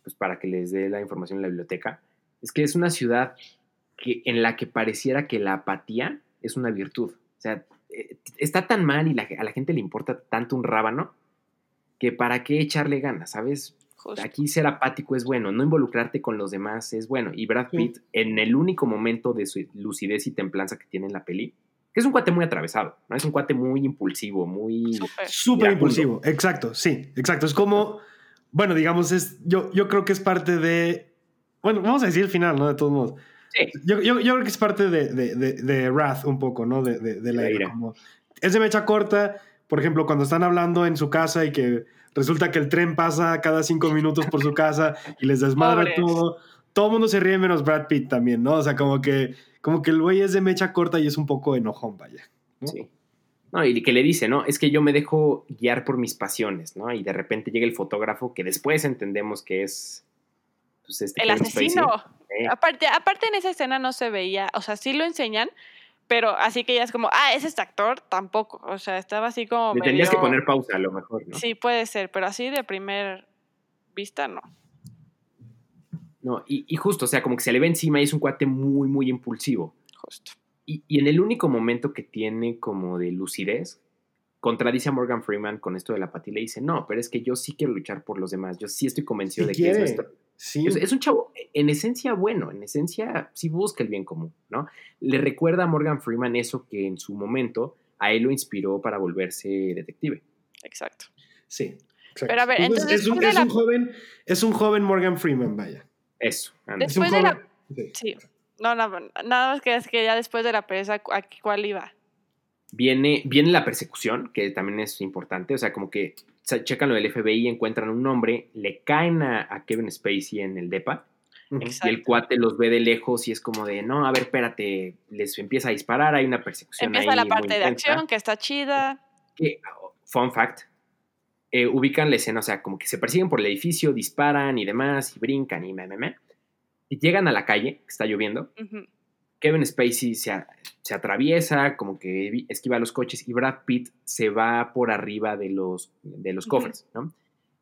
pues para que les dé la información en la biblioteca, es que es una ciudad que, en la que pareciera que la apatía es una virtud. O sea, eh, está tan mal y la- a la gente le importa tanto un rábano que para qué echarle ganas, ¿sabes? Justo. Aquí ser apático es bueno, no involucrarte con los demás es bueno. Y Brad Sí. Pitt, en el único momento de su lucidez y templanza que tiene en la peli, que es un cuate muy atravesado, ¿no? Es un cuate muy impulsivo, muy... Súper. Impulsivo, exacto, sí, exacto. Es como, bueno, digamos, es, yo, yo creo que es parte de, bueno, vamos a decir el final, ¿no? De todos modos. Sí, Yo, yo, yo creo que es parte de, de, de, de Wrath un poco, ¿no? De, de, de la ira. Como, es de mecha corta, por ejemplo, cuando están hablando en su casa y que resulta que el tren pasa cada cinco minutos por su casa y les desmadra Pobres. todo. Todo el mundo se ríe menos Brad Pitt también, ¿no? O sea, como que, como que el güey es de mecha corta y es un poco enojón, vaya. ¿no? sí. No, y que le dice, ¿no? Es que yo me dejo guiar por mis pasiones, ¿no? Y de repente llega el fotógrafo que después entendemos que es... pues, este El asesino. Eh, Aparte, aparte en esa escena no se veía, o sea, sí lo enseñan, pero así que ya es como, ah, es este actor, tampoco. O sea, estaba así como. le tendrías que medio- poner pausa a lo mejor, ¿no? Sí, puede ser, pero así de primer vista no. No, y, y justo, o sea, como que se le ve encima y es un cuate muy, muy impulsivo. Justo. Y, y en el único momento que tiene como de lucidez, contradice a Morgan Freeman con esto de la apatía y le dice, no, pero es que yo sí quiero luchar por los demás, yo sí estoy convencido Sí de que es nuestro... Sí. Es, es un chavo, en esencia bueno, en esencia sí busca el bien común, ¿no? Le recuerda a Morgan Freeman eso que en su momento a él lo inspiró para volverse detective. Exacto. Sí. exacto. Pero a ver, entonces, es, un, es un la- joven, es un joven Morgan Freeman, vaya. Eso. anda. Es un Después de la- joven- sí. Sí. No, no, nada más que es que ya después de la pereza, ¿a qué- ¿cuál iba? Viene, viene la persecución, que también es importante, o sea, como que checan lo del FBI, encuentran un nombre, le caen a, a Kevin Spacey en el DEPA. Exacto. y el cuate los ve de lejos y es como de, no, a ver, espérate, les empieza a disparar, hay una persecución Empieza ahí la muy parte de intensa. acción, que está chida. que, fun fact, eh, ubican la escena, o sea, como que se persiguen por el edificio, disparan y demás, y brincan y me, me, me. Y llegan a la calle, que está lloviendo. Ujú. Kevin Spacey se, a- se atraviesa, como que esquiva los coches, y Brad Pitt se va por arriba de los, de los Ujú. cofres, ¿no?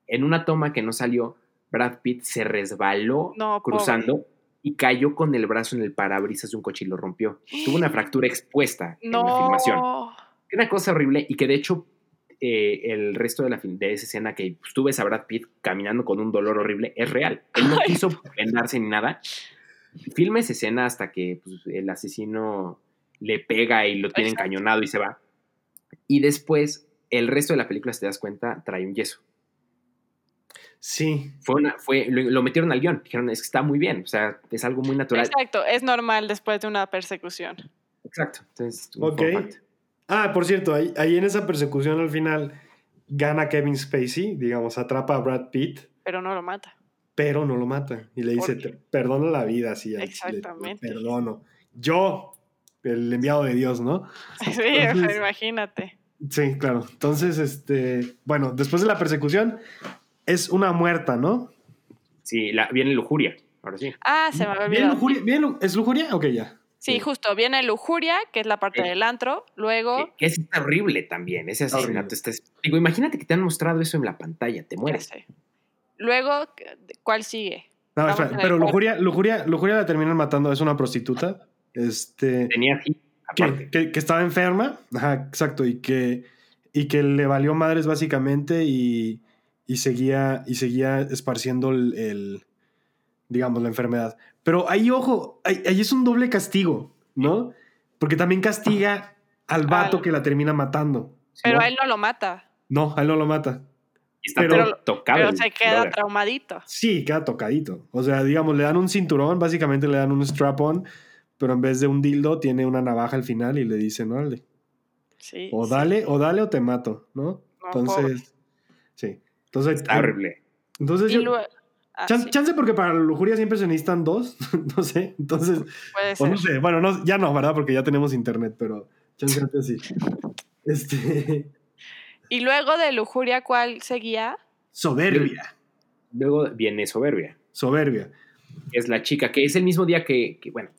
En una toma que no salió, Brad Pitt se resbaló No, cruzando y cayó con el brazo en el parabrisas de un coche y lo rompió. Tuvo una (gasps) fractura expuesta en la filmación. Una cosa horrible y que de hecho eh, el resto de, la, de esa escena que pues, tú ves a Brad Pitt caminando con un dolor horrible es real. Él no Ay. quiso vendarse ni nada. Filma esa escena hasta que pues, el asesino le pega y lo tiene Exacto. encañonado y se va. Y después, el resto de la película, si te das cuenta, trae un yeso. Sí. Fue una, fue, lo, lo metieron al guion. Dijeron, es que está muy bien. O sea, es algo muy natural. Exacto, es normal después de una persecución. Exacto. Entonces, Ok. Ah, por cierto, ahí, ahí en esa persecución al final gana Kevin Spacey, digamos, atrapa a Brad Pitt, Pero no lo mata. Pero no lo mata. Y le dice, te perdono la vida, te Exactamente. perdono. Yo, el enviado de Dios, ¿no? (laughs) Sí, Entonces- imagínate. Sí, claro. Entonces, este, bueno, después de la persecución, es una muerta, ¿no? Sí, la, viene lujuria. Ahora sí. Ah, se me había ¿Bien olvidado. lujuria? ¿Bien lu- ¿Es lujuria? Ok, ya. Sí, justo. Viene Lujuria, que es la parte Sí. del antro. Luego, Que, que es horrible también, ese asesinato. digo, imagínate que te han mostrado eso en la pantalla, te ya mueres. sé. Luego, ¿cuál sigue? No, espera, pero lujuria, lujuria, lujuria la terminan matando, es una prostituta. Este. Tenía así, que, aparte. que- que estaba enferma, ajá, exacto, y que, y que le valió madres básicamente y, y seguía, y seguía esparciendo el, el, digamos, la enfermedad. Pero ahí, ojo, ahí, ahí es un doble castigo, ¿no? Porque también castiga al vato Al- que la termina matando. Pero ¿no? a él no lo mata. No, a él no lo mata. Y está pero- to- tocado. Pero se queda brother. traumadito. Sí, queda tocadito. O sea, digamos, le dan un cinturón, básicamente le dan un strap-on, pero en vez de un dildo tiene una navaja al final y le dicen, órale, Sí. o sí. dale, o dale o te mato, ¿no? No, Entonces, sí. Entonces, Está horrible. Entonces, Y yo- luego. ah, sí, chance porque para la lujuria siempre se necesitan dos, (laughs) no sé. Entonces, puede o ser. no sé, bueno, no, ya no, ¿verdad? Porque ya tenemos internet, pero chance antes sí. (laughs) Este, Y luego de Lujuria, ¿cuál seguía? soberbia, Luego viene Soberbia, soberbia. es la chica, que es el mismo día que, que, bueno,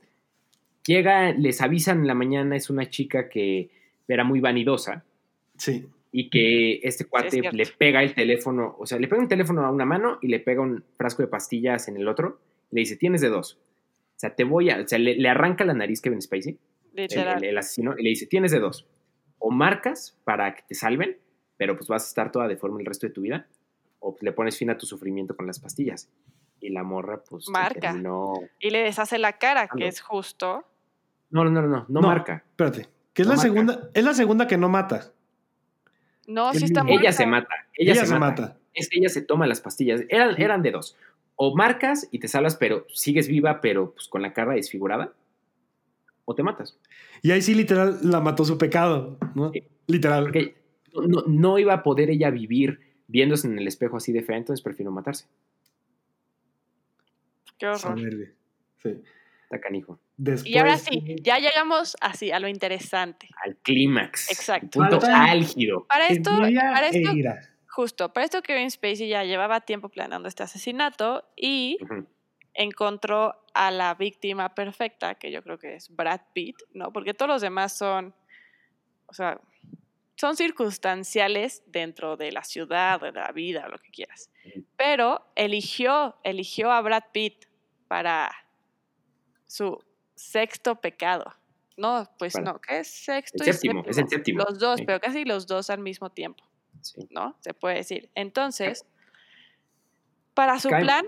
llega, les avisan en la mañana, es una chica que era muy vanidosa Sí, y que este cuate le pega el teléfono, o sea, le pega un teléfono a una mano y le pega un frasco de pastillas en el otro, y le dice, tienes de dos. O sea, te voy a, o sea, le, le arranca la nariz Kevin Spacey, el, el- el asesino, y le dice, tienes de dos. O marcas para que te salven, pero pues vas a estar toda deforme el resto de tu vida, o le pones fin a tu sufrimiento con las pastillas. Y la morra, pues, Marca. terminó- Y le deshace la cara, que Ando. es justo. No, no, no, no, no, No. marca. espérate. Que es No la marca. segunda, es la segunda que no mata. No, sí está. Ella se mata. Ella, se, mata. Es que ella se toma las pastillas. Eran, eran de dos. O marcas y te salvas, pero sigues viva, pero pues con la cara desfigurada. O te matas. Y ahí sí, literal, la mató su pecado, ¿no? Sí. Literal. Porque no, no- iba a poder ella vivir viéndose en el espejo así de fea, entonces prefiero matarse. Qué horror. Sí. Está canijo. Después, Y ahora sí, ya llegamos así a lo interesante. Al clímax. Exacto. Punto álgido. Para esto, para esto, justo, para esto Kevin Spacey ya llevaba tiempo planeando este asesinato y encontró a la víctima perfecta, que yo creo que es Brad Pitt, ¿no? Porque todos los demás son, o sea, son circunstanciales dentro de la ciudad, de la vida, lo que quieras. Pero eligió, eligió a Brad Pitt para su sexto pecado. No, pues no, ¿qué es sexto El y séptimo, es el séptimo. Los dos, Sí. pero casi los dos al mismo tiempo, Sí. ¿no? Se puede decir. Entonces, para su plan.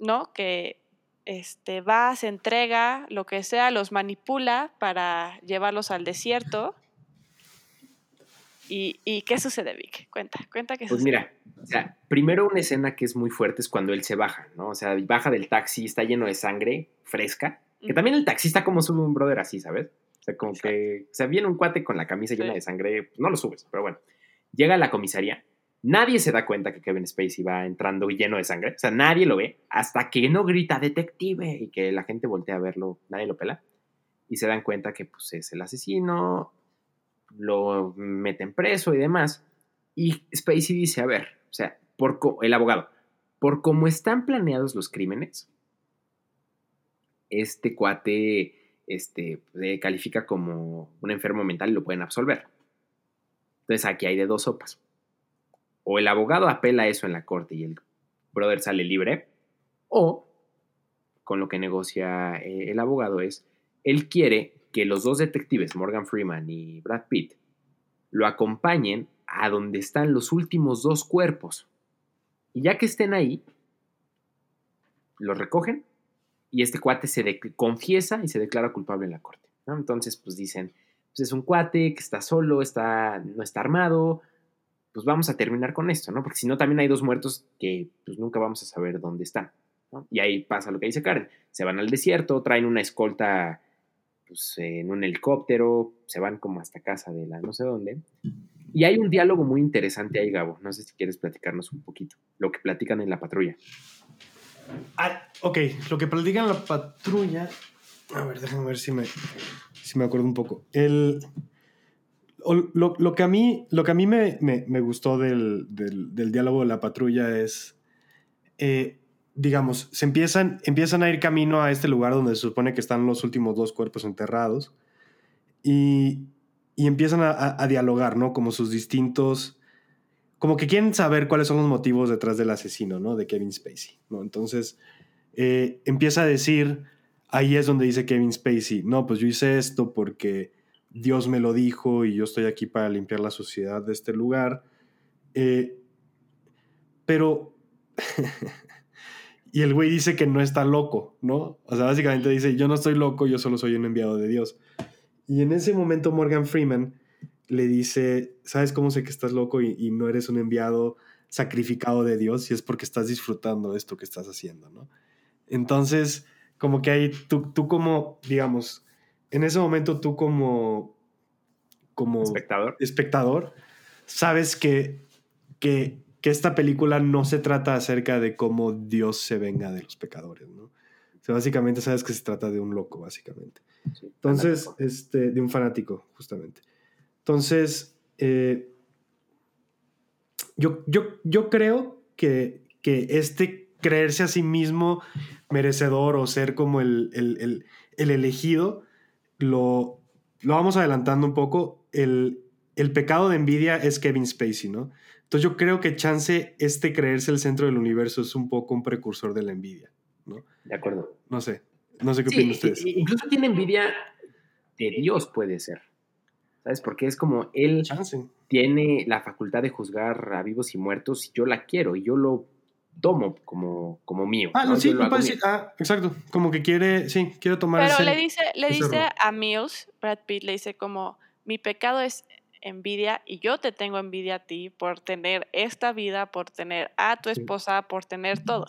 ¿no? Que este, va, se entrega, lo que sea, los manipula para llevarlos al desierto. ¿Y, y qué sucede, Vic? Cuenta, cuenta qué Pues sucede. mira, o sea, primero una escena que es muy fuerte es cuando él se baja, ¿no? O sea, baja del taxi, está lleno de sangre fresca. Que también el taxista como sube un brother así, ¿sabes? O sea, como Exacto. que, o sea, viene un cuate con la camisa llena de sangre, pues no lo subes, pero bueno. Llega a la comisaría, nadie se da cuenta que Kevin Spacey va entrando lleno de sangre, o sea, nadie lo ve, hasta que no grita detective y que la gente voltea a verlo, nadie lo pela, y se dan cuenta que pues es el asesino, lo meten preso y demás, y Spacey dice, a ver, o sea, por el abogado, por cómo están planeados los crímenes, este cuate este, le califica como un enfermo mental y lo pueden absolver. Entonces aquí hay de dos sopas. O el abogado apela eso en la corte y el brother sale libre, o con lo que negocia eh, el abogado es, él quiere que los dos detectives, Morgan Freeman y Brad Pitt, lo acompañen a donde están los últimos dos cuerpos. Y ya que estén ahí, los recogen y este cuate se confiesa y se declara culpable en la corte. Entonces, pues dicen, pues es un cuate que está solo, está, no está armado, pues vamos a terminar con esto, ¿no? Porque si no, también hay dos muertos que pues nunca vamos a saber dónde están. Y ahí pasa lo que dice Karen. Se van al desierto, traen una escolta pues, en un helicóptero, se van como hasta casa de la no sé dónde. Y hay un diálogo muy interesante ahí, Gabo. No sé si quieres platicarnos un poquito. Lo que platican en la patrulla. Ah, ok, lo que platican la patrulla. A ver, déjame ver si me, si me acuerdo un poco. El, lo, lo que a mí, lo que a mí me, me- me gustó del, del- del diálogo de la patrulla es, eh, digamos, se empiezan, empiezan a ir camino a este lugar donde se supone que están los últimos dos cuerpos enterrados y, y empiezan a, a- dialogar, ¿no? Como sus distintos como que quieren saber cuáles son los motivos detrás del asesino, ¿no? De Kevin Spacey, ¿no? Entonces, eh, empieza a decir, ahí es donde dice Kevin Spacey, no, pues yo hice esto porque Dios me lo dijo y yo estoy aquí para limpiar la suciedad de este lugar. Eh, pero... (laughs) y el güey dice que no está loco, ¿no? O sea, básicamente dice, yo no estoy loco, yo solo soy un enviado de Dios. Y en ese momento Morgan Freeman le dice, ¿sabes cómo sé que estás loco y, y no eres un enviado sacrificado de Dios? Y es porque estás disfrutando de esto que estás haciendo, ¿no? Entonces, como que ahí tú, tú como, digamos, en ese momento tú como, como Espectador. espectador, sabes que, que, que esta película no se trata acerca de cómo Dios se venga de los pecadores, ¿no? O sea, básicamente sabes que se trata de un loco, básicamente. Sí, Entonces, fanático. este, de un fanático, justamente. Entonces, eh, yo, yo, yo creo que, que este creerse a sí mismo merecedor o ser como el, el, el- el elegido, lo, lo vamos adelantando un poco. El, el pecado de envidia es Kevin Spacey, ¿no? Entonces yo creo que chance este creerse el centro del universo es un poco un precursor de la envidia, ¿no? De acuerdo. No sé, no sé qué Sí, opinan ustedes. incluso tiene envidia de Dios, puede ser. ¿Sabes? Porque es como él Chance. tiene la facultad de juzgar a vivos y muertos y yo la quiero y yo lo tomo como, como mío. Ah, ¿no? no, sí, hago puede decir. Ah, exacto. Como que quiere, sí, quiere tomar Pero ese- le dice, le dice rol. a Mills, Brad Pitt, le dice como, mi pecado es envidia y yo te tengo envidia a ti por tener esta vida, por tener a tu esposa, por tener todo.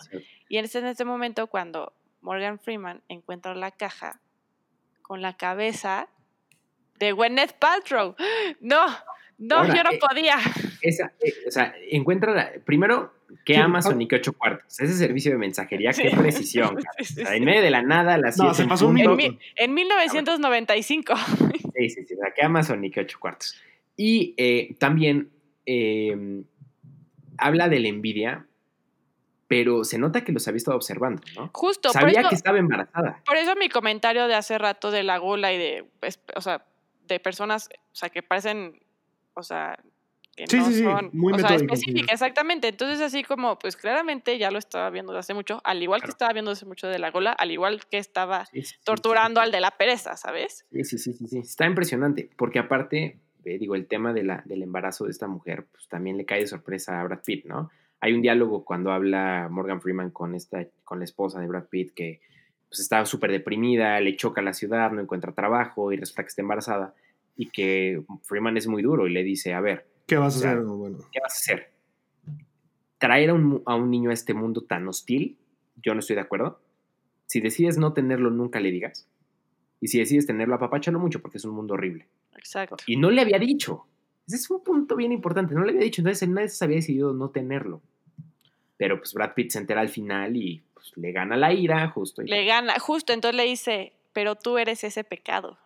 Y es en ese momento cuando Morgan Freeman encuentra la caja con la cabeza de Gwyneth Paltrow. (gasps) No, no, Ahora, yo no eh, podía. Esa, eh, o sea, encuentra la- primero que Amazon ah. y que ocho cuartos. Ese servicio de mensajería, Sí. qué precisión. (laughs) Sí, sí, O sea, sí. en medio de la nada, las No, se en pasó un punto. En, minuto. mi- en 1995. Sí, sí, sí. O sea, que Amazon y que ocho cuartos. Y eh, también eh, habla de la envidia, pero se nota que los había estado observando, ¿no? Justo, por Sabía eso, que estaba embarazada. por eso mi comentario de hace rato de la gula y de, pues, o sea, de personas, o sea, que parecen, o sea, que Sí, no sí, sí, son, muy o sea, sí. exactamente. Entonces, así como, pues claramente ya lo estaba viendo desde hace mucho, al igual que estaba viendo desde mucho de la gola, al igual que estaba Sí, sí, sí, torturando sí. al de la pereza, ¿sabes? Sí, sí, sí, sí, sí. Está impresionante, porque aparte, eh, digo, el tema de la, del embarazo de esta mujer, pues también le cae de sorpresa a Brad Pitt, ¿no? Hay un diálogo cuando habla Morgan Freeman con, esta, con la esposa de Brad Pitt que pues, está súper deprimida, le choca la ciudad, no encuentra trabajo y resulta que está embarazada y que Freeman es muy duro y le dice, a ver, ¿Qué vas a O sea, hacer? Bueno, ¿qué vas a hacer? ¿Traer a un, a un niño a este mundo tan hostil? Yo no estoy de acuerdo. Si decides no tenerlo, nunca le digas. Y si decides tenerlo, apapáchalo mucho porque es un mundo horrible. Exacto. Y no le había dicho. Ese es un punto bien importante. No le había dicho. Entonces, nadie se había decidido no tenerlo. Pero pues Brad Pitt se entera al final y pues, le gana la ira, justo. y- Le gana, justo, entonces le dice, pero tú eres ese pecado.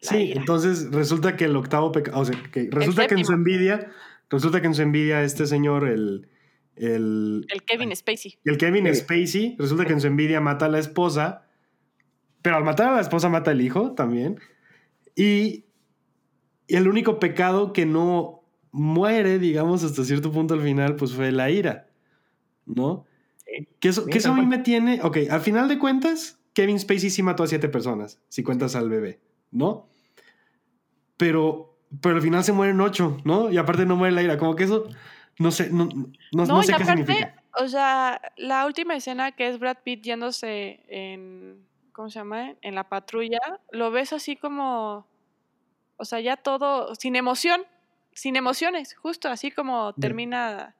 La Sí, ira. entonces resulta que el octavo pecado, o sea, que resulta que en su envidia, resulta que en su envidia este señor, el, el, El Kevin Spacey. el Kevin Sí. Spacey, resulta que en su envidia mata a la esposa, pero al matar a la esposa mata al hijo también. Y el único pecado que no muere, digamos, hasta cierto punto al final, pues fue la ira, ¿no? Sí. Que eso, Sí, que eso a mí me tiene, ok, al final de cuentas, Kevin Spacey sí mató a siete personas, si cuentas al bebé, ¿no? Pero, pero al final se mueren ocho, ¿no? Y aparte no muere la ira, como que eso, no sé, no, no, no No, sé y qué aparte, significa. o sea, la última escena que es Brad Pitt yéndose en, ¿cómo se llama? En la patrulla, lo ves así como, o sea, ya todo sin emoción, sin emociones, justo así como termina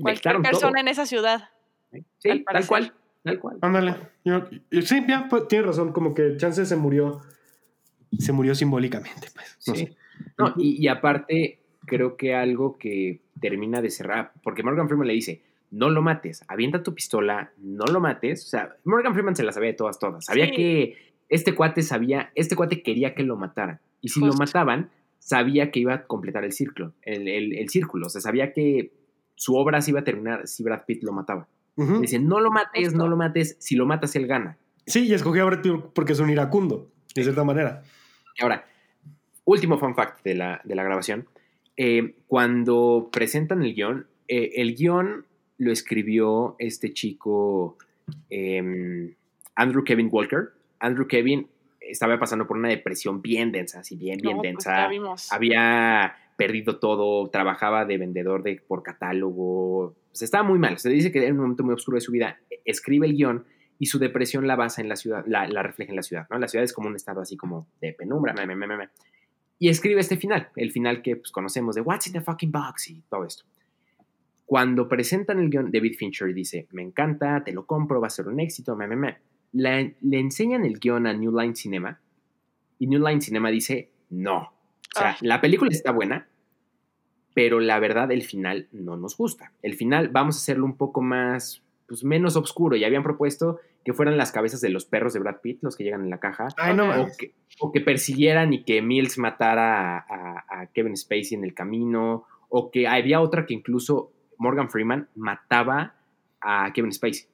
cualquier todo. persona en esa ciudad. Sí, al tal cual. Tal cual. Ándale. Yo- yo- sí, ya, pues, tiene razón, como que Chance se murió, se murió simbólicamente, pues. No Sí. sé. No, y, y aparte, creo que algo que termina de cerrar, porque Morgan Freeman le dice, no lo mates, avienta tu pistola, no lo mates. O sea, Morgan Freeman se la sabía de todas, todas. Sabía Sí. que este cuate sabía, este cuate quería que lo mataran. Y si lo mataban, sabía que iba a completar el círculo, el, el- el círculo. O sea, sabía que su obra se iba a terminar si Brad Pitt lo mataba. Dice, no lo mates, Justo. no lo mates, si lo matas, él gana. Sí, y escogió a Brad Pitt porque es un iracundo, de cierta manera. Y ahora, último fun fact de la, de la grabación. Eh, cuando presentan el guion, eh, el guion lo escribió este chico em, Andrew Kevin Walker. Andrew Kevin estaba pasando por una depresión bien densa, así bien, bien No, pues densa. Había perdido todo, trabajaba de vendedor de, por catálogo. Se estaba muy mal. Se dice que era un momento muy oscuro de su vida. Escribe el guion y su depresión la basa en la ciudad, la, la refleja en la ciudad, ¿no? La ciudad es como un estado así como de penumbra, me, me, me, me, me. Y escribe este final, el final que pues, conocemos de What's in the fucking box y todo esto. Cuando presentan el guion, David Fincher dice, me encanta, te lo compro, va a ser un éxito, me, me, me. La- le enseñan el guion a New Line Cinema y New Line Cinema dice, no. O sea, Ah. la película está buena, pero la verdad el final no nos gusta. El final vamos a hacerlo un poco más, pues menos oscuro. Y habían propuesto que fueran las cabezas de los perros de Brad Pitt los que llegan en la caja. Ay, no. O que, o que persiguieran y que Mills matara a, a- a Kevin Spacey en el camino. O que había otra que incluso Morgan Freeman mataba a Kevin Spacey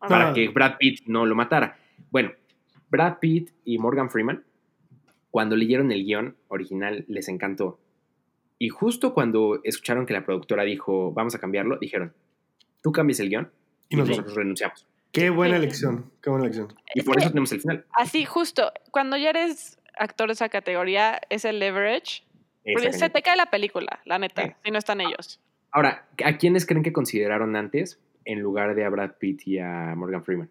Ah, para Ah. que Brad Pitt no lo matara. Bueno, Brad Pitt y Morgan Freeman, cuando leyeron el guion original, les encantó. Y justo cuando escucharon que la productora dijo, vamos a cambiarlo, dijeron, tú cambias el guion Y y nos nosotros renunciamos. Qué buena elección, qué buena elección. Y por eso tenemos el final. Así, justo, cuando ya eres actor de esa categoría, es el leverage. Porque se te cae la película, la neta, Sí. si no están ellos. Ahora, ¿a quiénes creen que consideraron antes en lugar de a Brad Pitt y a Morgan Freeman?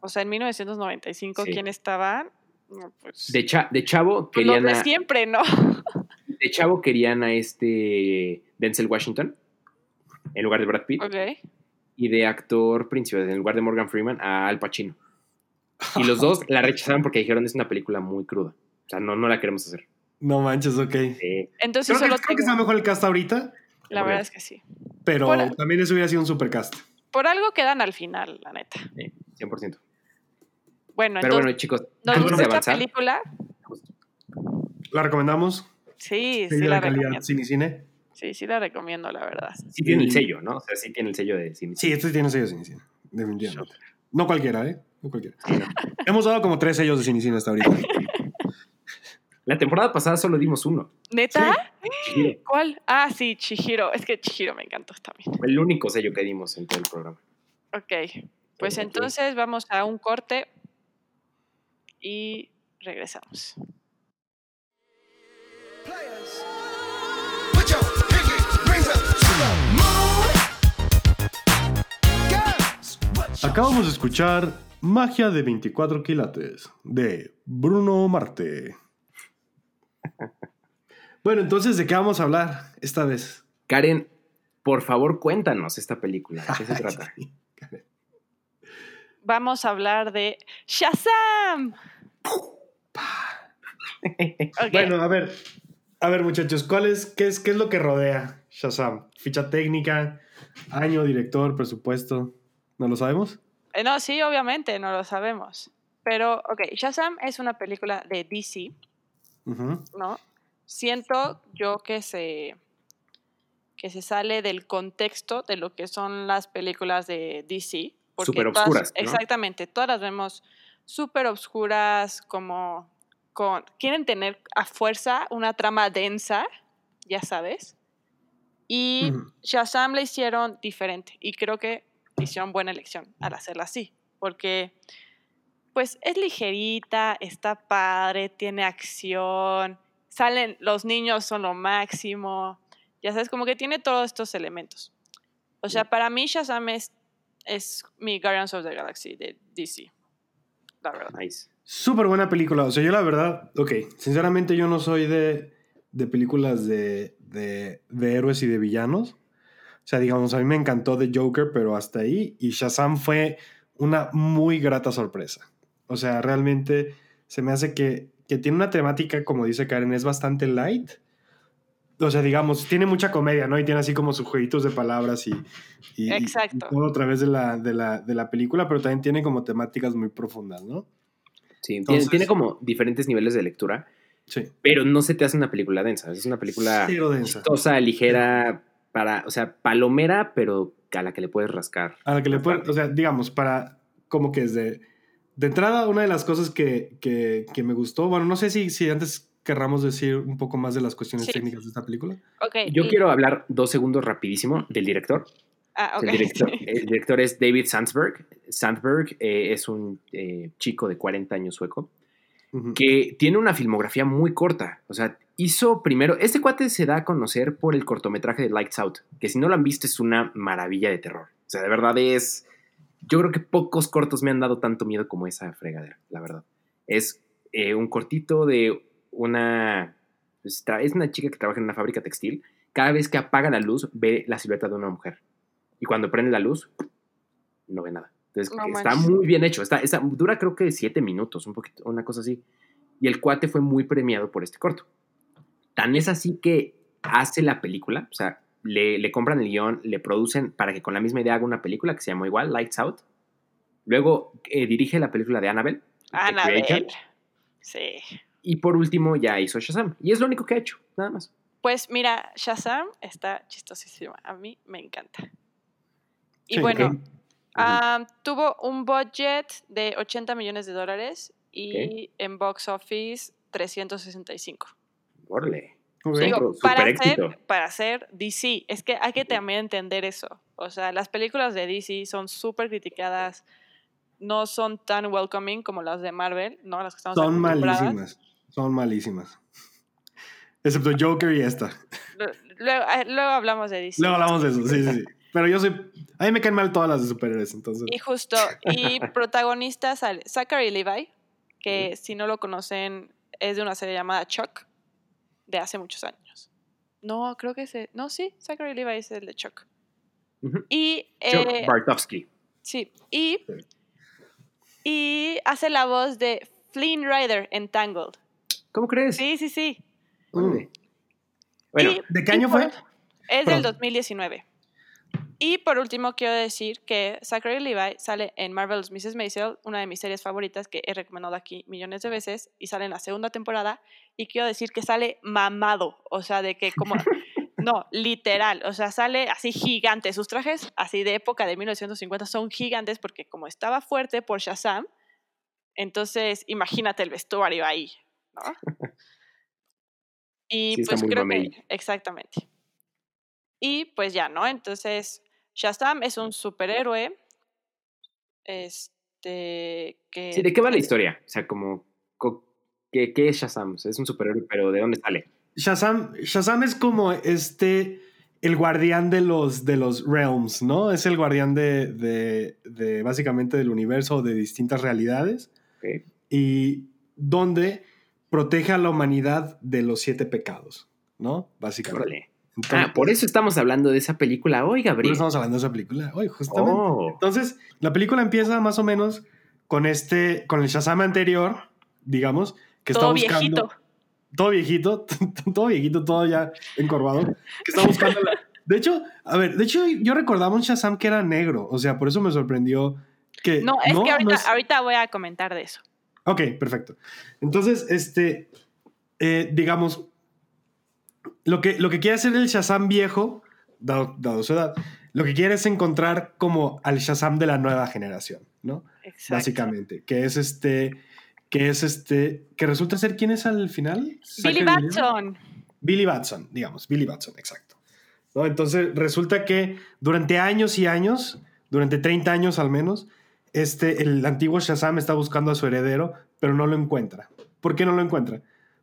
O sea, en 1995, Sí. ¿quién estaban? No, pues, De, cha- de chavo pues los querían de a, siempre, ¿no? (laughs) de chavo querían a este Denzel Washington en lugar de Brad Pitt. Ok. y de actor principal, en lugar de Morgan Freeman, a Al Pacino. Y los dos (laughs) la rechazaron porque dijeron es una película muy cruda. O sea, no, no la queremos hacer. No manches, ok. Entonces Creo, que, solo creo que tengo- está mejor el cast ahorita, La verdad es que sí. pero Por- también eso hubiera sido un supercast. Por algo quedan al final, la neta. eh, 100%. Bueno, Pero bueno, entonces, chicos, ¿nos de esta avanzar, película? ¿La recomendamos? Sí, sí la recomiendo. cine cine. Sí, sí la recomiendo, la verdad. sí tiene el sello, ¿no? O sea, sí tiene el sello de cine. Sí, este tiene sello de cine cine, definitivamente. No cualquiera, ¿eh? No cualquiera. Hemos dado como tres sellos de cine cine hasta ahorita. (laughs) La temporada pasada solo dimos uno. ¿Neta? ¿Cuál? Ah, sí, Chihiro. Es que Chihiro me encantó también. El único sello que dimos en todo el programa. Ok. Pues entonces vamos a un corte y regresamos. Acabamos de escuchar Magia de 24 quilates de Bruno Marte. Bueno, entonces, ¿de qué vamos a hablar esta vez? Karen, por favor, cuéntanos esta película. ¿De qué se (laughs) trata? Vamos a hablar de Shazam. (laughs) Bueno, a ver, a ver, muchachos, ¿cuál es, qué, es, ¿qué es lo que rodea Shazam? Ficha técnica, año, director, presupuesto. ¿No lo sabemos? Eh, No, sí, obviamente, no lo sabemos. Pero, ok, Shazam es una película de DC. ¿no? Siento yo que se, que se sale del contexto de lo que son las películas de DC. Súper obscuras, ¿no? Exactamente, todas las vemos súper obscuras, como con, quieren tener a fuerza una trama densa, ya sabes. Y. Shazam la hicieron diferente y creo que hicieron buena elección al hacerla así, porque pues es ligerita, está padre, tiene acción, salen, los niños son lo máximo, ya sabes, como que tiene todos estos elementos. O sea, para mí Shazam es, es mi Guardians of the Galaxy de DC, la verdad. Nice. Súper buena película. O sea, yo la verdad, ok, sinceramente yo no soy de, de películas de, de, de héroes y de villanos. O sea, digamos, a mí me encantó The Joker, pero hasta ahí. Y Shazam fue una muy grata sorpresa. O sea, realmente se me hace que, que tiene una temática, como dice Karen, es bastante light. O sea, digamos, tiene mucha comedia, ¿no? Y tiene así como sus jueguitos de palabras y, Exacto. y todo a través de la, de, la, de la película, pero también tiene como temáticas muy profundas, ¿no? Sí, tiene- Entonces- tiene como diferentes niveles de lectura, Sí. pero no se te hace una película densa. Es una película Cero densa. chistosa, ligera, para, o sea, palomera, pero a la que le puedes rascar. A la que le puede, bastante. o sea, digamos, para, como que es de, entrada, una de las cosas que, que, que me gustó, bueno, no sé si, si antes querramos decir un poco más de las cuestiones Sí. técnicas de esta película. Ok. Yo y- quiero hablar dos segundos rapidísimo del director. Ah, ok. El, director (laughs) el director es David Sandberg. Sandberg eh, es un eh, chico de 40 años sueco que tiene una filmografía muy corta. O sea, hizo primero. Este cuate se da a conocer por el cortometraje de Lights Out, que si no lo han visto es una maravilla de terror. O sea, de verdad es. Yo creo que pocos cortos me han dado tanto miedo como esa fregadera, la verdad. Es eh, un cortito de una. pues, Es una chica que trabaja en una fábrica textil. Cada vez que apaga la luz, ve la silueta de una mujer. Y cuando prende la luz, no ve nada. Entonces, No está manches. muy bien hecho. Está, está- dura creo que siete minutos, un poquito, una cosa así. Y el cuate fue muy premiado por este corto. Tan es así que hace la película, o sea, le, le compran el guion, le producen para que con la misma idea haga una película que se llamó igual, Lights Out. Luego eh, dirige la película de Annabelle. Annabelle. Sí. Y por último ya hizo Shazam. Y es lo único que ha hecho, nada más. Pues mira, Shazam está chistosísima. A mí me encanta. Y Sí, bueno, tuvo un budget de 80 millones de dólares y en box office 365. Órale. Digo, para hacer, para hacer DC, es que hay que también entender eso. O sea, las películas de DC son súper criticadas, no son tan welcoming como las de Marvel, ¿no? Las que estamos Son malísimas. Son malísimas. Excepto Joker y esta. Lu- Luego, eh, luego hablamos de DC. Luego hablamos de eso, sí, sí, sí. Pero yo soy. A mí me caen mal todas las de superhéroes, entonces. Y justo, y protagonista sale Zachary Levi, que si no lo conocen, es de una serie llamada Chuck, de hace muchos años. No, creo que ese. No, sí, Zachary Levi es el de Chuck. Y. Chuck eh, Bartowski. sí, y. Y hace la voz de Flynn Rider en Tangled. ¿Cómo crees? Sí, sí, sí. Mm. Bueno, Y- ¿De qué año fue? Es Perdón. del 2019. Y por último, quiero decir que Zachary Levi sale en Marvel's Mrs. Maisel, una de mis series favoritas que he recomendado aquí millones de veces, y sale en la segunda temporada. Y quiero decir que sale mamado, o sea, de que como. (laughs) No, literal, o sea, sale así gigante. Sus trajes, así de época de 1950, son gigantes porque, como estaba fuerte por Shazam, entonces imagínate el vestuario ahí, ¿no? (laughs) Y Sí, pues creo mamey. que. Exactamente. Y pues ya, ¿no? Entonces, Shazam es un superhéroe. Este. Que. sí, ¿de qué va la historia? O sea, como, co- ¿qué, qué es Shazam? O sea, es un superhéroe, pero ¿de dónde sale? Shazam, Shazam es como este el guardián de los, de los realms, ¿no? Es el guardián de, de, de básicamente del universo, de distintas realidades. Ok. Y donde protege a la humanidad de los siete pecados, ¿no? Básicamente. Órale. Entonces, Ah, por eso estamos hablando de esa película hoy, por eso Gabriel. estamos hablando de esa película. Oye, justamente. Oh. Entonces, la película empieza más o menos con este, con el Shazam anterior, digamos, que está Todo buscando. viejito. Todo viejito, (laughs) todo viejito, todo ya encorvado. Que está buscando la- (laughs) De hecho, a ver, de hecho, yo recordaba un Shazam que era negro. O sea, por eso me sorprendió que. No, es que ahorita, es- ahorita voy a comentar de eso. Ok, perfecto. Entonces, este, eh, digamos, lo que, lo que quiere hacer el Shazam viejo, dado, dado su edad, lo que quiere es encontrar como al Shazam de la nueva generación, ¿no? Exacto. Básicamente, que es este, que es este, que resulta ser quién es al final. Billy? Batson. Billy Batson, digamos, Billy Batson, exacto. ¿No? Entonces resulta que durante años y años, durante 30 años al menos, este, el antiguo Shazam está buscando a su heredero, pero no lo encuentra. ¿Por qué no lo encuentra?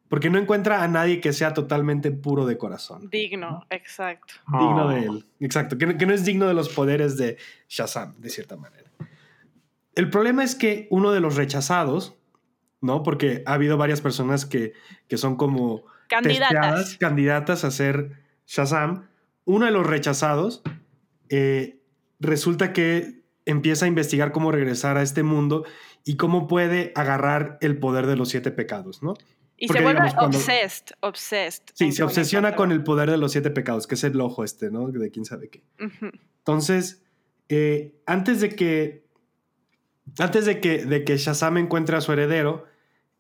Porque no encuentra a nadie que sea totalmente puro de corazón, Digno, exacto. digno Oh. de él. Exacto, que, no- que no es digno de los poderes de Shazam, de cierta manera. El problema es que uno de los rechazados, ¿no? Porque ha habido varias personas que, que son como Candidatas. candidatas a ser Shazam. Uno de los rechazados eh, resulta que empieza a investigar cómo regresar a este mundo y cómo puede agarrar el poder de los siete pecados, ¿no? Y Porque, se vuelve digamos, cuando- obsessed, obsessed. Sí, se obsesiona con el poder de los siete pecados, que es el ojo este, ¿no? De quién sabe qué. Entonces, eh, antes de que. Antes de que, de que Shazam encuentre a su heredero,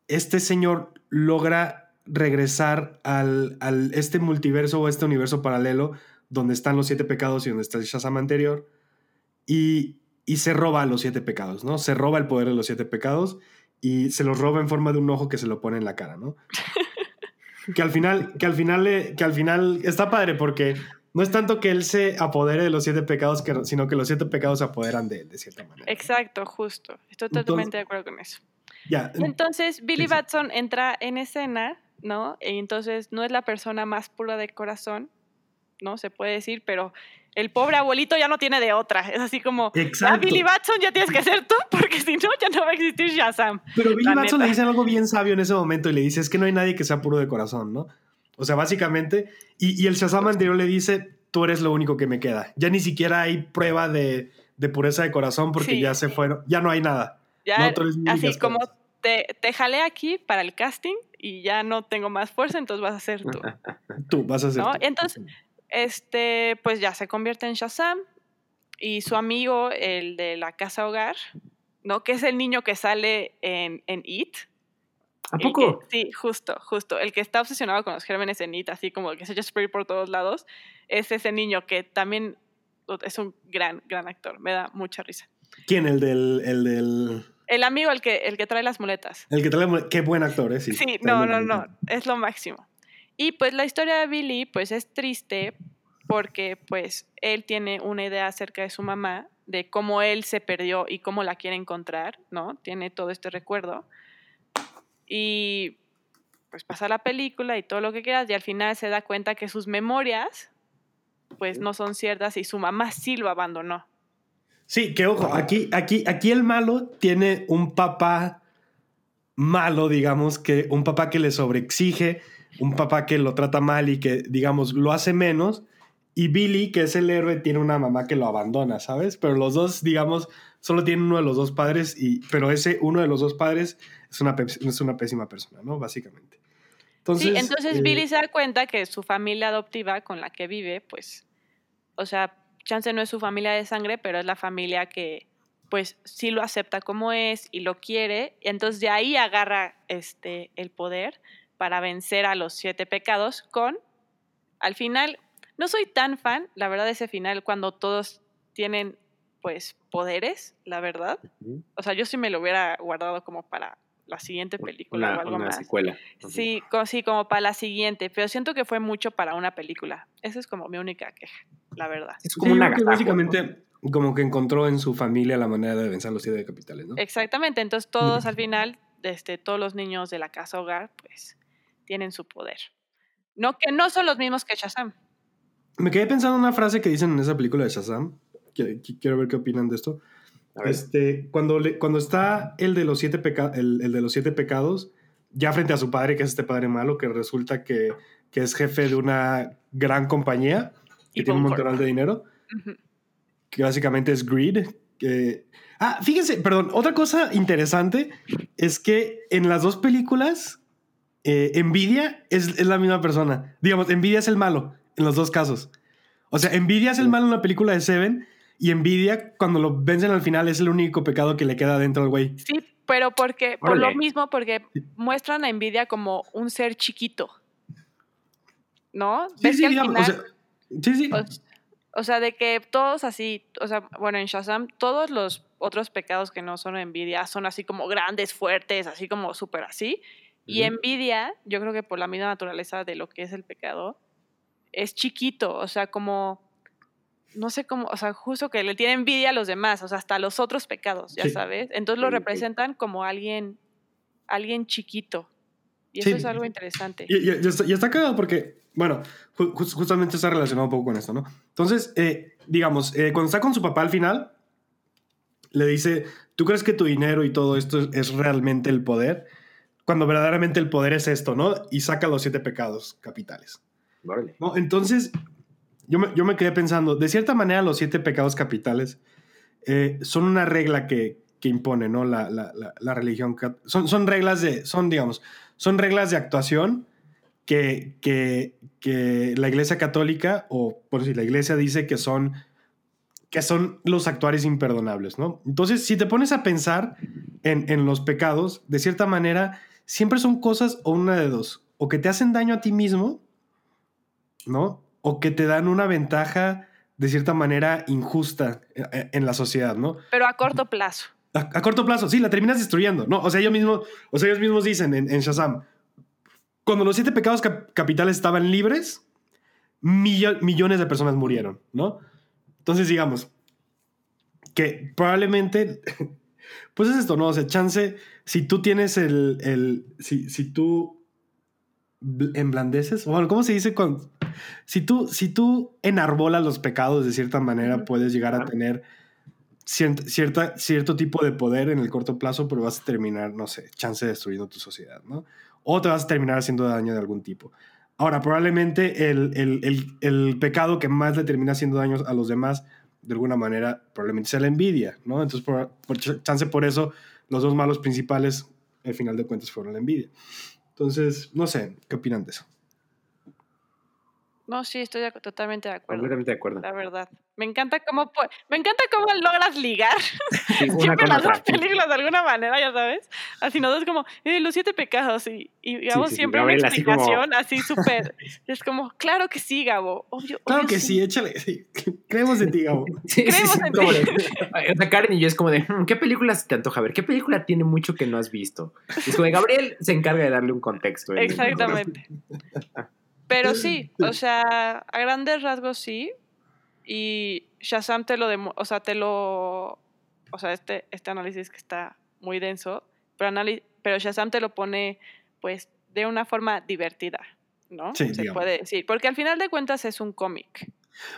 este señor logra regresar al, al este multiverso o este universo paralelo donde están los siete pecados y donde está el Shazam anterior. Y, y se roba los siete pecados, ¿no? Se roba el poder de los siete pecados y se los roba en forma de un ojo que se lo pone en la cara, ¿no? que al final, que al final, le- que al final está padre porque no es tanto que él se apodere de los siete pecados, que- sino que los siete pecados se apoderan de él, de cierta manera. Exacto, justo. Estoy Entonces- totalmente de acuerdo con eso. Ya, Y entonces Billy sí. Batson entra en escena, ¿no? Y entonces no es la persona más pura de corazón, ¿no? Se puede decir, pero el pobre abuelito ya no tiene de otra. Es así como, ya Exacto. Billy Batson ya tienes que ser tú, porque si no, ya no va a existir Shazam. Pero Billy Batson neta. le dice algo bien sabio en ese momento y le dice, es que no hay nadie que sea puro de corazón, ¿no? O sea, básicamente, y, y el Shazam anterior le dice, tú eres lo único que me queda. Ya ni siquiera hay prueba de, de pureza de corazón porque Sí. ya se fueron, ya no hay nada. Ya, No, así como te, te jalé aquí para el casting y ya no tengo más fuerza, entonces vas a ser tú. (laughs) Tú vas a ser. ¿No? tú. Entonces- Este, pues ya se convierte en Shazam y su amigo, el de la casa hogar, ¿no? Que es el niño que sale en, en It. ¿A poco? que- sí, justo, justo. El que está obsesionado con los gérmenes en It, así como el que se echa spray por todos lados, es ese niño que también es un gran, gran actor. Me da mucha risa. ¿Quién? El del, el del, El amigo, el que, el que trae las muletas. el que trae, la- qué buen actor, ¿eh? Sí, Sí, no, no, no, es lo máximo. Y pues la historia de Billy, pues es triste porque pues él tiene una idea acerca de su mamá, de cómo él se perdió y cómo la quiere encontrar, ¿no? Tiene todo este recuerdo. Y pues pasa la película y todo lo que quieras y al final se da cuenta que sus memorias pues no son ciertas y su mamá sí lo abandonó. Sí, que ojo, aquí, aquí, aquí el malo tiene un papá malo, digamos, que un papá que le sobreexige, un papá que lo trata mal y que, digamos, lo hace menos. Y Billy, que es el héroe, tiene una mamá que lo abandona, ¿sabes? Pero los dos, digamos, solo tienen uno de los dos padres, y, pero ese uno de los dos padres es una, es una pésima persona, ¿no? Básicamente. Entonces, sí, entonces eh, Billy se da cuenta que su familia adoptiva con la que vive, pues, o sea, chance no es su familia de sangre, pero es la familia que, pues, sí lo acepta como es y lo quiere. Y entonces de ahí agarra este, el poder para vencer a los siete pecados con, al final, no soy tan fan, la verdad, de ese final cuando todos tienen, pues, poderes, la verdad. O sea, yo sí me lo hubiera guardado como para la siguiente película Una, o algo una más. secuela. Sí, co- sí, como para la siguiente, pero siento que fue mucho para una película. Esa es como mi única queja, la verdad. Es como un yo creo que agasajo, básicamente como que encontró en su familia la manera de vencer los siete capitales, ¿no? Exactamente, entonces todos al final, este, todos los niños de la casa hogar, pues tienen su poder. No que no son los mismos que Shazam. me quedé pensando en una frase que dicen en esa película de Shazam. quiero ver qué opinan de esto. Este, cuando, le- cuando está el de, los siete peca- el, el de los siete pecados, ya frente a su padre, que es este padre malo, que resulta que, que es jefe de una gran compañía, que Y tiene un montón de dinero, que básicamente es greed. Que... Ah, fíjense, perdón, otra cosa interesante es que en las dos películas, eh, Nvidia es, es la misma persona. Digamos, Nvidia es el malo en los dos casos. O sea, Nvidia es el malo en la película de Seven y Nvidia, cuando lo vencen al final, es el único pecado que le queda dentro al güey. Sí, pero porque, por lo mismo, porque muestran a Nvidia como un ser chiquito. ¿No? Sí, ¿Ves sí, que al digamos, o final- sea, sí, sí. o, o sea, de que todos así, o sea, bueno, en Shazam, todos los otros pecados que no son envidia son así como grandes, fuertes, así como súper así. Y envidia, yo creo que por la misma naturaleza de lo que es el pecado, es chiquito, o sea, como, no sé cómo, o sea, justo que le tiene envidia a los demás, o sea, hasta a los otros pecados, ya Sí. sabes. Entonces lo representan como alguien, alguien chiquito. Y Sí. eso es algo interesante. Y, y- y está, y está cagado porque, bueno, ju- jus- justamente está relacionado un poco con esto, ¿no? Entonces, eh, digamos, eh, cuando está con su papá al final, le dice, ¿tú crees que tu dinero y todo esto es, es realmente el poder? Cuando verdaderamente el poder es esto, ¿no? Y saca los siete pecados capitales. Órale. ¿no? Entonces, yo me, yo me quedé pensando, de cierta manera los siete pecados capitales eh, son una regla que, que impone, ¿no? La, la- la- la religión. Son, son reglas de, son, digamos, son reglas de actuación que, que, que la iglesia católica, o por si la iglesia dice que son, que son los actuares imperdonables, ¿no? Entonces, si te pones a pensar en, en los pecados, de cierta manera, siempre son cosas o una de dos, o que te hacen daño a ti mismo, ¿no? O que te dan una ventaja de cierta manera injusta eh, en la sociedad, ¿no? Pero a corto plazo. A, a corto plazo, sí, la terminas destruyendo, ¿no? O sea, ellos mismos, o sea, ellos mismos dicen en, en Shazam, cuando los siete pecados cap- capitales estaban libres, millo- millones de personas murieron, ¿no? Entonces, digamos, que probablemente, (laughs) pues es esto, ¿no? O sea, chance, si tú tienes el, el si, si tú bl- emblandeces, bueno, ¿cómo se dice? Con, si, tú, si tú enarbolas los pecados de cierta manera, puedes llegar a tener cierta, cierta, cierto tipo de poder en el corto plazo, pero vas a terminar, no sé, chance destruyendo tu sociedad, ¿no? O te vas a terminar haciendo daño de algún tipo. Ahora, probablemente el, el- el- el pecado que más le termina haciendo daño a los demás, de alguna manera, probablemente sea la envidia, ¿no? Entonces, por, por ch- chance por eso, los dos malos principales, al final de cuentas, fueron la envidia. Entonces, no sé, ¿qué opinan de eso? No, sí, estoy de- totalmente de acuerdo. Completamente de acuerdo. La verdad. Me encanta cómo me encanta cómo logras ligar (laughs) Sí, una siempre las dos películas de alguna manera, ya sabes. Así no es como eh, los siete pecados y, y Gabo sí, sí, siempre una explicación así súper. es como, claro que sí, Gabo. Obvio, Claro obvio que sí, échale. sí. Creemos en ti, Gabo. (laughs) Sí, sí, Creemos sí, en ti. (laughs) o sea, Karen y yo es como de, "Hmm, ¿qué película se te antoja ver? ¿Qué película tiene mucho que no has visto? Y es como de, Gabriel se encarga de darle un contexto. Exactamente. Pero sí, o sea, a grandes rasgos sí. Y Shazam te lo o sea, te lo o sea, este este análisis que está muy denso, pero pero Shazam te lo pone pues de una forma divertida, ¿no? Sí, Se digamos. puede decir, porque al final de cuentas es un cómic.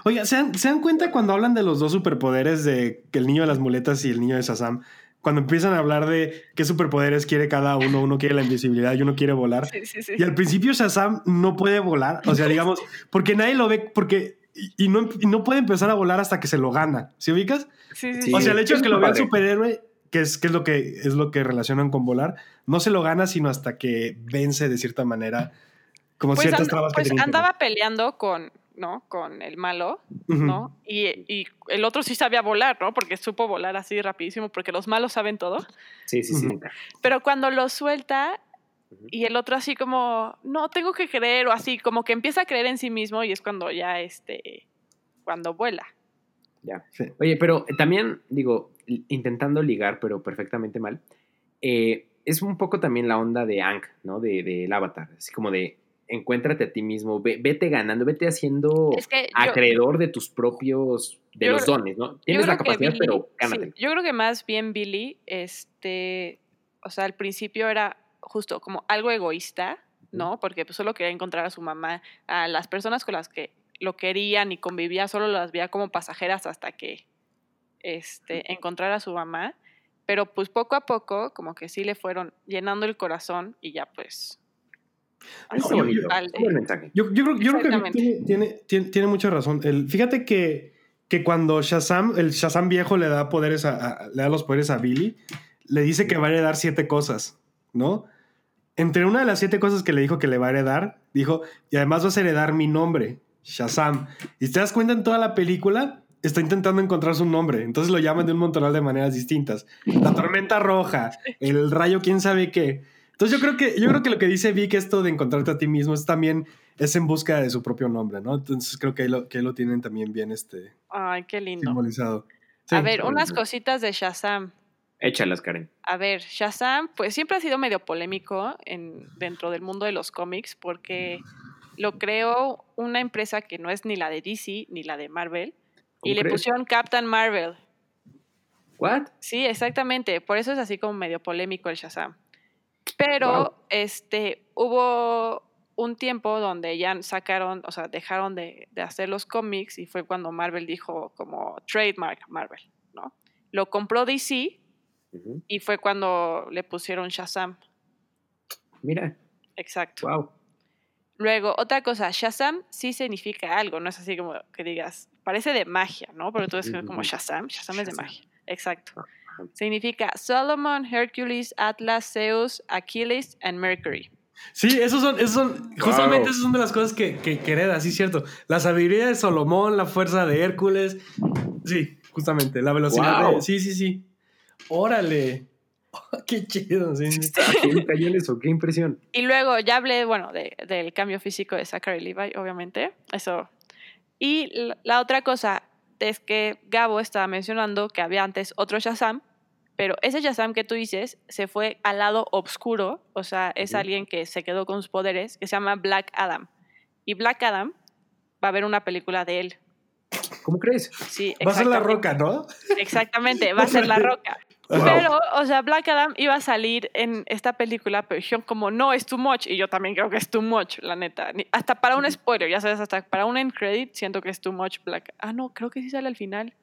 Oiga, ¿se dan, ¿se dan cuenta cuando hablan de los dos superpoderes de que el niño de las muletas y el niño de Shazam? Cuando empiezan a hablar de qué superpoderes quiere cada uno, uno quiere la invisibilidad y uno quiere volar. Sí, sí, sí. Y al principio Shazam no puede volar, o sea, digamos, porque nadie lo ve, porque y y no, y no puede empezar a volar hasta que se lo gana. ¿Sí ubicas? Sí, sí, Sí. sí. O sea, el hecho es que lo vea el superhéroe, que es, que es lo que es lo que relacionan con volar, no se lo gana sino hasta que vence de cierta manera como Pues, ciertas and- trabas pues que tenía que andaba peleando con, ¿no? Con el malo. ¿no? Y, y el otro sí sabía volar, ¿no? Porque supo volar así rapidísimo, porque los malos saben todo. Sí, sí, sí. Pero cuando lo suelta y el otro así como, no, tengo que creer, o así, como que empieza a creer en sí mismo y es cuando ya, este, cuando vuela. Ya. Sí. Oye, pero también, digo, intentando ligar, pero perfectamente mal, eh, es un poco también la onda de Ang, ¿no? De- Del avatar. Así como de, encuéntrate a ti mismo, ve- vete ganando, vete haciendo Es que yo- acreedor de tus propios, de los creo- dones, ¿no? Tienes la capacidad, Billy- pero sí, gánate. yo creo que más bien Billy, este, o sea, al principio era justo como algo egoísta, ¿no? Porque pues, solo quería encontrar a su mamá, a las personas con las que lo querían y convivía, solo las veía como pasajeras hasta que este, encontrara a su mamá. Pero pues poco a poco, como que sí le fueron llenando el corazón y ya pues. Yo, yo creo, yo creo que tiene, tiene, tiene, tiene mucha razón. El, fíjate que, que cuando Shazam, el Shazam viejo le da poderes a, a- le da los poderes a Billy, le dice que va a heredar siete cosas, ¿no? Entre una de las siete cosas que le dijo que le va a heredar, dijo, y además vas a heredar mi nombre, Shazam. Y si te das cuenta en toda la película, está intentando encontrar su nombre. Entonces lo llaman de un montón de maneras distintas. La tormenta roja, (laughs) el rayo quién sabe qué. Entonces yo creo que, yo creo que lo que dice Vic, esto de encontrarte a ti mismo, es también es en busca de su propio nombre, ¿no? Entonces creo que ahí lo, que ahí lo tienen también bien este, Ay, qué lindo. simbolizado. Sí. A ver, unas cositas de Shazam. Échalas, Karen. A ver, Shazam, pues siempre ha sido medio polémico en, dentro del mundo de los cómics porque lo creó una empresa que no es ni la de DC ni la de Marvel y ¿Cómo le pusieron Captain Marvel. ¿What? Sí, exactamente. Por eso es así como medio polémico el Shazam. Pero Wow. este hubo un tiempo donde ya sacaron, o sea, dejaron de, de hacer los cómics y fue cuando Marvel dijo como trademark Marvel, ¿no? Lo compró DC y fue cuando le pusieron Shazam. Mira, Exacto. wow. Luego, otra cosa, Shazam sí significa algo, no es así como que digas, parece de magia, ¿no? Pero tú es como Ujú. Shazam, Shazam es de Shazam. magia. Exacto. Significa Solomon, Hercules, Atlas, Zeus, Achilles and Mercury. Sí, esos son, esos son justamente esas son de las cosas que, que, que hereda, sí, es cierto. La sabiduría de Salomón, la fuerza de Hércules. Sí, justamente, la velocidad Wow. de. Sí, sí, sí. Órale. (laughs) Qué chido, sí. sí. (laughs) ¿A quién cayó en eso? Qué impresión. Y luego ya hablé, bueno, de- del cambio físico de Zachary Levi, obviamente. Eso. Y la otra cosa es que Gabo estaba mencionando que había antes otro Shazam, pero ese Shazam que tú dices se fue al lado oscuro, o sea, es alguien que se quedó con sus poderes, que se llama Black Adam. Y Black Adam va a haber una película de él. ¿Cómo crees? Sí, Va a ser la roca, ¿no? Exactamente, va a ser La (laughs) Roca. Wow. Pero, o sea, Black Adam iba a salir en esta película, pero dijeron como, no, es too much. Y yo también creo que es too much, la neta. Ni- Hasta para un spoiler, ya sabes, hasta para un end credit, siento que es too much Black Ah, no, creo que sí sale al final.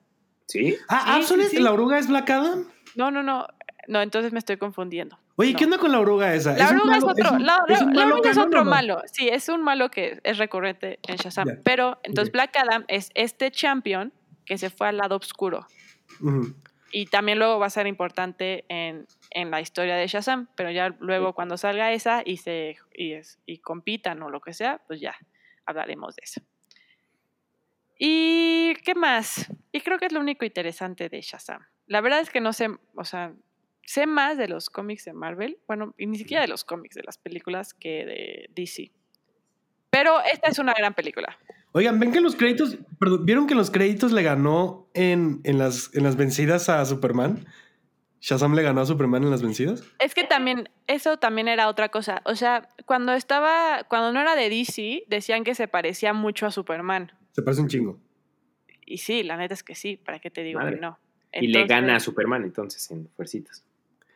¿Sí? Ah, Sí, Absolute, sí, sí. ¿la oruga es Black Adam? No, no, no. No, entonces me estoy confundiendo. Oye, No. ¿qué onda con la oruga esa? La oruga es otro, un- la, es la- oruga otro malo. Sí, es un malo que es recurrente en Shazam. Pero entonces. Black Adam es este champion que se fue al lado oscuro. Y también luego va a ser importante en, en la historia de Shazam, pero ya luego cuando salga esa y se y, es- y compitan o lo que sea, pues ya hablaremos de eso. ¿Y qué más? Y creo que es lo único interesante de Shazam. La verdad es que no sé, o sea, sé más de los cómics de Marvel, bueno, y ni siquiera de los cómics, de las películas que de DC. Pero esta es una gran película. Oigan, ven que los créditos, perdón, ¿vieron que los créditos le ganó en, en, las, en las vencidas a Superman? Shazam le ganó a Superman en las vencidas. Es que también, eso también era otra cosa. O sea, cuando estaba, cuando no era de DC, decían que se parecía mucho a Superman. Se parece un chingo. Y sí, la neta es que sí, ¿para qué te digo Madre. que no? y le gana a Superman entonces en Fuercitas.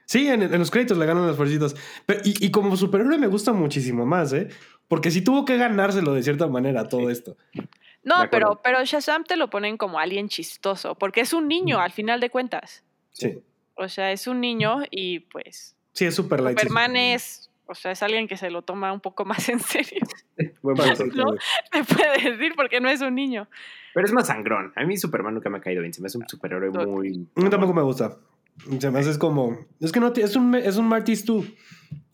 Sí, en, en los créditos le ganan las fuercitas. Pero, y, y como superhéroe me gusta muchísimo más, ¿eh? Porque sí tuvo que ganárselo de cierta manera todo Sí. esto. No, pero, pero Shazam te lo ponen como alguien chistoso, porque es un niño al final de cuentas. Sí. O sea, es un niño y pues Sí, es super light. Superman es, o sea, es alguien que se lo toma un poco más en serio. (laughs) Buen punto. ¿no? Se puede decir porque no es un niño. Pero es más sangrón. A mí Superman nunca me ha caído bien. Se me hace un superhéroe Ok. muy... A mí tampoco me gusta. Se me hace es como. Es que no es un es un Martis tú.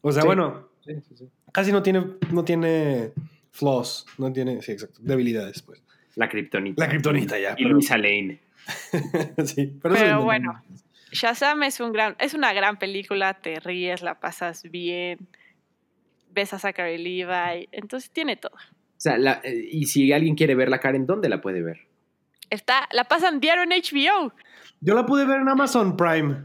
O sea, Sí. bueno, Sí, sí, sí. Casi no tiene, no tiene flaws. No tiene, sí, exacto. Debilidades, pues. La kriptonita. La kriptonita ya. Y pero- Luisa Lane. (laughs) sí, pero, eso Pero es- bueno, Shazam es, un gran, es una gran película, te ríes, la pasas bien, ves a Zachary Levi, entonces tiene todo. O sea, la- eh, y si alguien quiere ver la Karen, ¿dónde la puede ver? Está, la pasan diario en HBO. Yo la pude ver en Amazon Prime.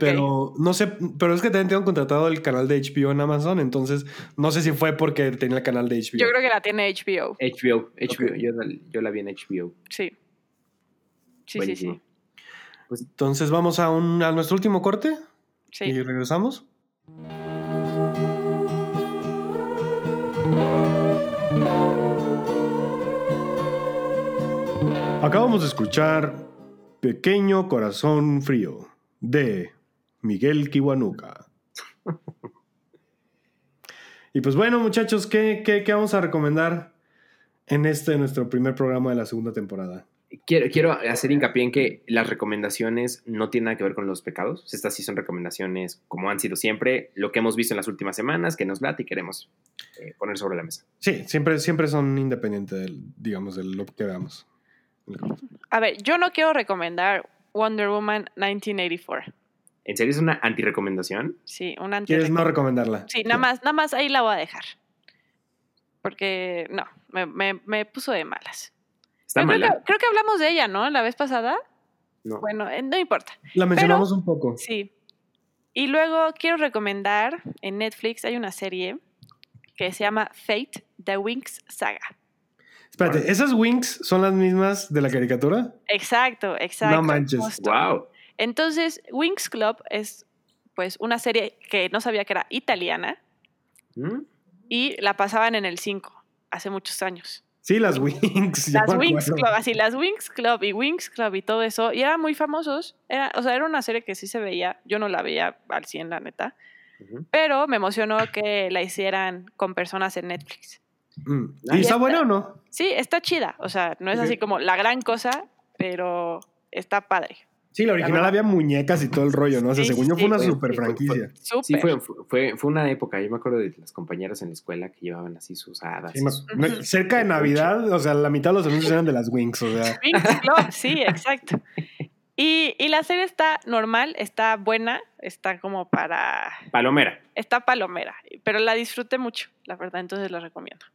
Pero no sé, pero es que también tengo contratado el canal de HBO en Amazon, entonces no sé si fue porque tenía el canal de HBO. Yo creo que la tiene HBO. HBO. HBO. Yo, la, yo la vi en HBO. Sí. Sí, sí, Buenísimo. sí. Entonces vamos a, un, a nuestro último corte sí. y regresamos. Acabamos de escuchar Pequeño Corazón Frío de Miguel Kiwanuka. y pues bueno, muchachos, ¿qué, qué, qué vamos a recomendar en este nuestro primer programa de la segunda temporada? Quiero, quiero hacer hincapié en que las recomendaciones no tienen nada que ver con los pecados. Estas sí son recomendaciones como han sido siempre, lo que hemos visto en las últimas semanas, que nos late y queremos eh, poner sobre la mesa. Sí, siempre, siempre son independientes, del, digamos, de lo que veamos. A ver, yo no quiero recomendar Wonder Woman 1984. ¿En serio es una antirecomendación? Sí, una anti ¿Quieres no recomendarla? Sí, nada más, nada más ahí la voy a dejar. Porque no, me, me, me puso de malas. ¿Está Pero creo, que, creo que hablamos de ella, ¿no? La vez pasada. No. Bueno, eh, no importa. La mencionamos un poco. Sí. Y luego quiero recomendar en Netflix hay una serie que se llama Fate, The Winx Saga. Espérate, ¿esas wings son las mismas de la caricatura? Exacto, exacto. No manches. justo. ¡Wow! Entonces, Winx Club es pues una serie que no sabía que era italiana ¿Mm? y la pasaban en el 5 hace muchos años. Sí, las wings. (laughs) Las acuerdo. Club, así las Winx Club y Winx Club y todo eso, y eran muy famosos. Era, o sea, era una serie que sí se veía, yo no la veía al 100, la neta, pero me emocionó que la hicieran con personas en Netflix. Mm. ¿Y está está. buena o no? Sí, está chida, o sea, no es así como la gran cosa, pero está padre. Sí, la original había muñecas y todo el rollo, ¿no? O sea, Sí, según yo sí, fue una fue- super fue- franquicia. Sí, fue, fue, fue una época. Yo me acuerdo de las compañeras en la escuela que llevaban así sus hadas. Sí, y me- sus- me- cerca de Navidad, o sea, la mitad de los anuncios eran de las wings, o sea. (laughs) Sí, exacto. Y, y la serie está normal, está buena, está como para... Palomera. Está palomera, pero la disfruté mucho, la verdad, entonces la recomiendo.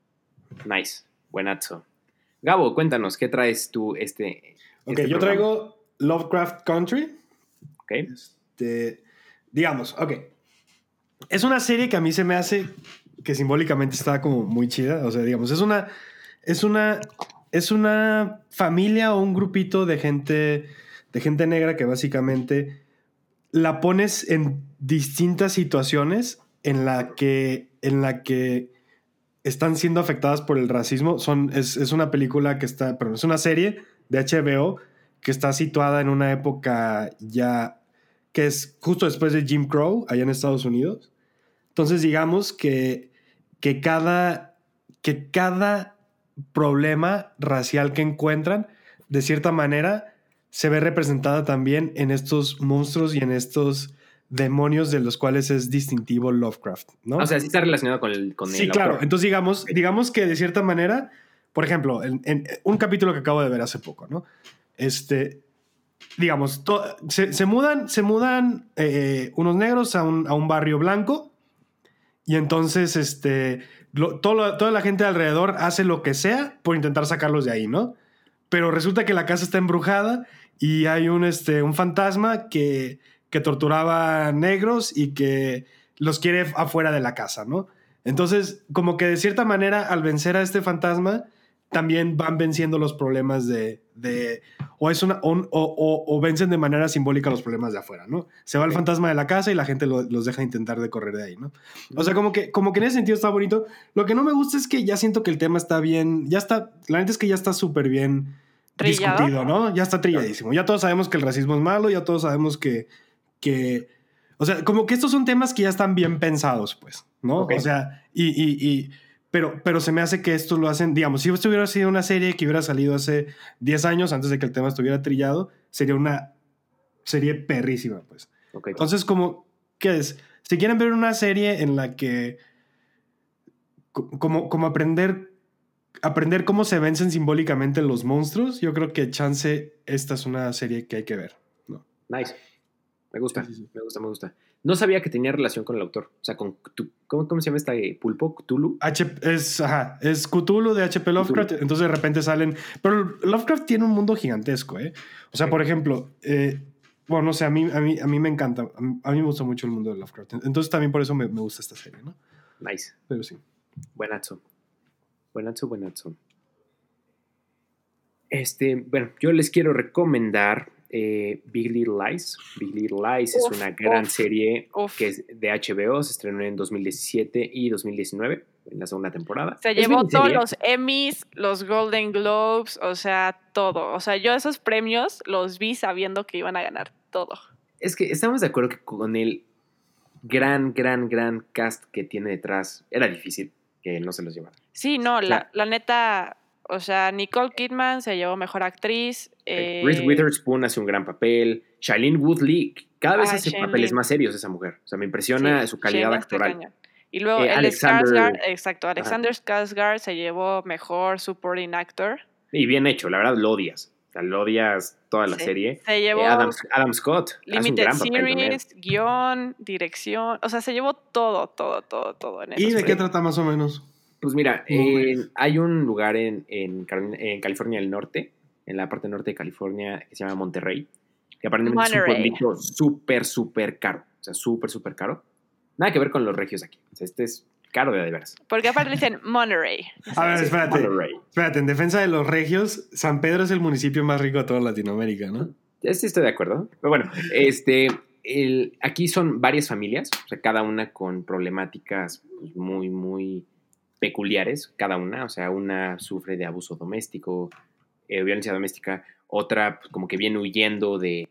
Nice. Buenazo. Gabo, cuéntanos, ¿qué traes tú este. Ok, este yo programa? traigo Lovecraft Country. Ok. Este, digamos, ok. Es una serie que a mí se me hace que simbólicamente está como muy chida. O sea, digamos, es una. Es una. Es una familia o un grupito de gente. De gente negra que básicamente la pones en distintas situaciones en la que. En la que están siendo afectadas por el racismo. Son, es, es una película que está. Perdón, es una serie de HBO que está situada en una época ya que es justo después de Jim Crow, allá en Estados Unidos. Entonces, digamos que, que, cada, que cada problema racial que encuentran, de cierta manera, se ve representada también en estos monstruos y en estos demonios de los cuales es distintivo Lovecraft, ¿no? O sea, sí está relacionado con el. Con Sí, el claro. Entonces, digamos, digamos que de cierta manera, por ejemplo, en, en un capítulo que acabo de ver hace poco, ¿no? Este, digamos, to- se, se mudan, se mudan eh, unos negros a un, a un barrio blanco y entonces, este, lo- todo toda la gente alrededor hace lo que sea por intentar sacarlos de ahí, ¿no? Pero resulta que la casa está embrujada y hay un, este, un fantasma que, que torturaba negros y que los quiere afuera de la casa, ¿no? Entonces, como que de cierta manera, al vencer a este fantasma, también van venciendo los problemas de. de- o, es una, o, o- vencen de manera simbólica los problemas de afuera, ¿no? Se va el fantasma de la casa y la gente lo- los deja intentar de correr de ahí, ¿no? O sea, como que, como que en ese sentido está bonito. Lo que no me gusta es que ya siento que el tema está bien. Ya está. La neta es que ya está súper bien ¿Trillado? discutido, ¿no? Ya está trilladísimo. Ya todos sabemos que el racismo es malo, ya todos sabemos que. que o sea, como que estos son temas que ya están bien pensados, pues, ¿no? O sea, y, y, y- pero, pero se me hace que esto lo hacen, digamos, si esto hubiera sido una serie que hubiera salido hace 10 años antes de que el tema estuviera trillado, sería una serie perrísima, pues. Ok. Entonces, como, ¿qué es? Si quieren ver una serie en la que, co- como, como aprender, aprender cómo se vencen simbólicamente los monstruos, yo creo que chance, esta es una serie que hay que ver. ¿no? Nice. Me gusta, Sí, sí, sí. me gusta, me gusta. No sabía que tenía relación con el autor. O sea, con. ¿Cómo, cómo se llama esta eh, pulpo? ¿Cthulhu? H es, ajá, es Cthulhu de HP Lovecraft, entonces de repente salen, pero Lovecraft tiene un mundo gigantesco, ¿eh? O sea, por ejemplo, eh, bueno, no sé, a mí, a, mí, a mí me encanta, a mí, a mí me gusta mucho el mundo de Lovecraft, entonces también por eso me, me gusta esta serie, ¿no? Nice. Pero sí. Buenazo. Buenazo, buenazo. Este, bueno, yo les quiero recomendar eh, Big Little Lies. Big Little Lies Uf, es una gran uf, serie uf. que es de HBO, se estrenó en 2017 y 2019. en la segunda temporada. Se Es llevó todos los Emmys, los Golden Globes, o sea, todo. O sea, yo esos premios los vi sabiendo que iban a ganar todo. Es que estamos de acuerdo que con el gran, gran, gran cast que tiene detrás, era difícil que no se los llevara. Sí, no, la neta, o sea, Nicole Kidman se llevó mejor actriz. Eh, Reese Witherspoon hace un gran papel. Shailene Woodley, cada vez Ah, hace Shailene. papeles más serios esa mujer. O sea, me impresiona sí, su calidad Shane actoral. Y luego Eh, el Alexander- Skarsgård, exacto, Alexander Skarsgård se llevó mejor supporting actor. Y bien hecho, la verdad lo odias. O sea, lo odias toda la Sí. serie. Se Eh, llevó Adam, Adam Scott hace un Limited gran papel. Series, guion, dirección, o sea, se llevó todo, todo, todo, todo en ¿Y de qué trata más o menos? Pues mira, eh, hay un lugar en, en Carolina- en California del Norte, en la parte norte de California, que se llama Monterrey, que aparentemente es un pueblito súper, súper caro. O sea, súper, súper caro. Nada que ver con los regios aquí. O sea, este es caro de veras. Porque aparte dicen Monterey. A ver, espérate. Monterey. Espérate, en defensa de los regios, San Pedro es el municipio más rico de toda Latinoamérica, ¿no? Sí, estoy de acuerdo. Pero bueno, este, el- aquí son varias familias, o sea, cada una con problemáticas pues, muy, muy peculiares, cada una. O sea, una sufre de abuso doméstico, eh, violencia doméstica, otra pues, como que viene huyendo de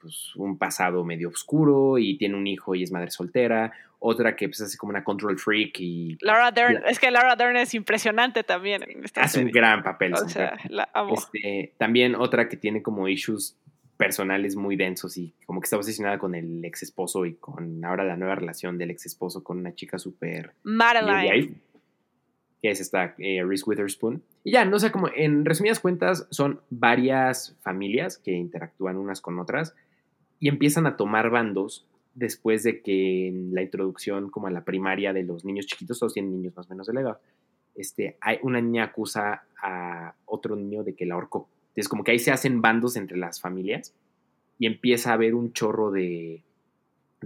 pues, un pasado medio oscuro y tiene un hijo y es madre soltera, otra que pues hace como una control freak y Laura Dern, es que Laura Dern es impresionante también en esta hace un gran papel. esa O sea, mujer. la amo. Este, también otra que tiene como issues personales muy densos y como que está obsesionada con el ex esposo y con ahora la nueva relación del ex esposo con una chica súper Madeline. Que es esta eh, Reese Witherspoon. Y ya, no sé, como en resumidas cuentas, son varias familias que interactúan unas con otras y empiezan a tomar bandos después de que en la introducción como a la primaria de los niños chiquitos, todos tienen niños más o menos de la edad, este, hay una niña acusa a otro niño de que la ahorcó. Entonces como que ahí se hacen bandos entre las familias y empieza a haber un chorro de,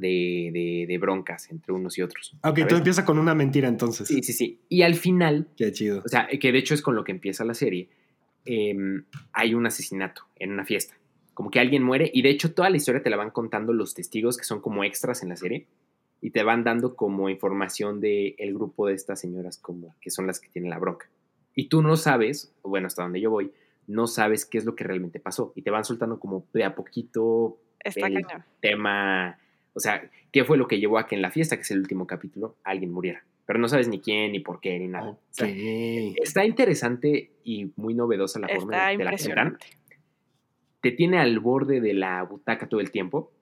de, de- de broncas entre unos y otros. Ok, ¿sabes? todo empieza con una mentira entonces. Sí, sí, sí. Y al final, Qué chido. o sea, que de hecho es con lo que empieza la serie, em, hay un asesinato en una fiesta. Como que alguien muere y de hecho toda la historia te la van contando los testigos que son como extras en la serie y te van dando como información del el grupo de estas señoras como que son las que tienen la bronca. Y tú no sabes, bueno, hasta donde yo voy, no sabes qué es lo que realmente pasó y te van soltando como de a poquito Está el cañón. tema, o sea, qué fue lo que llevó a que en la fiesta, que es el último capítulo, alguien muriera. Pero no sabes ni quién, ni por qué, ni nada. O Ok. sea, está interesante y muy novedosa la forma Está que te la cuentan. impresionante. Te tiene al borde de la butaca todo el tiempo.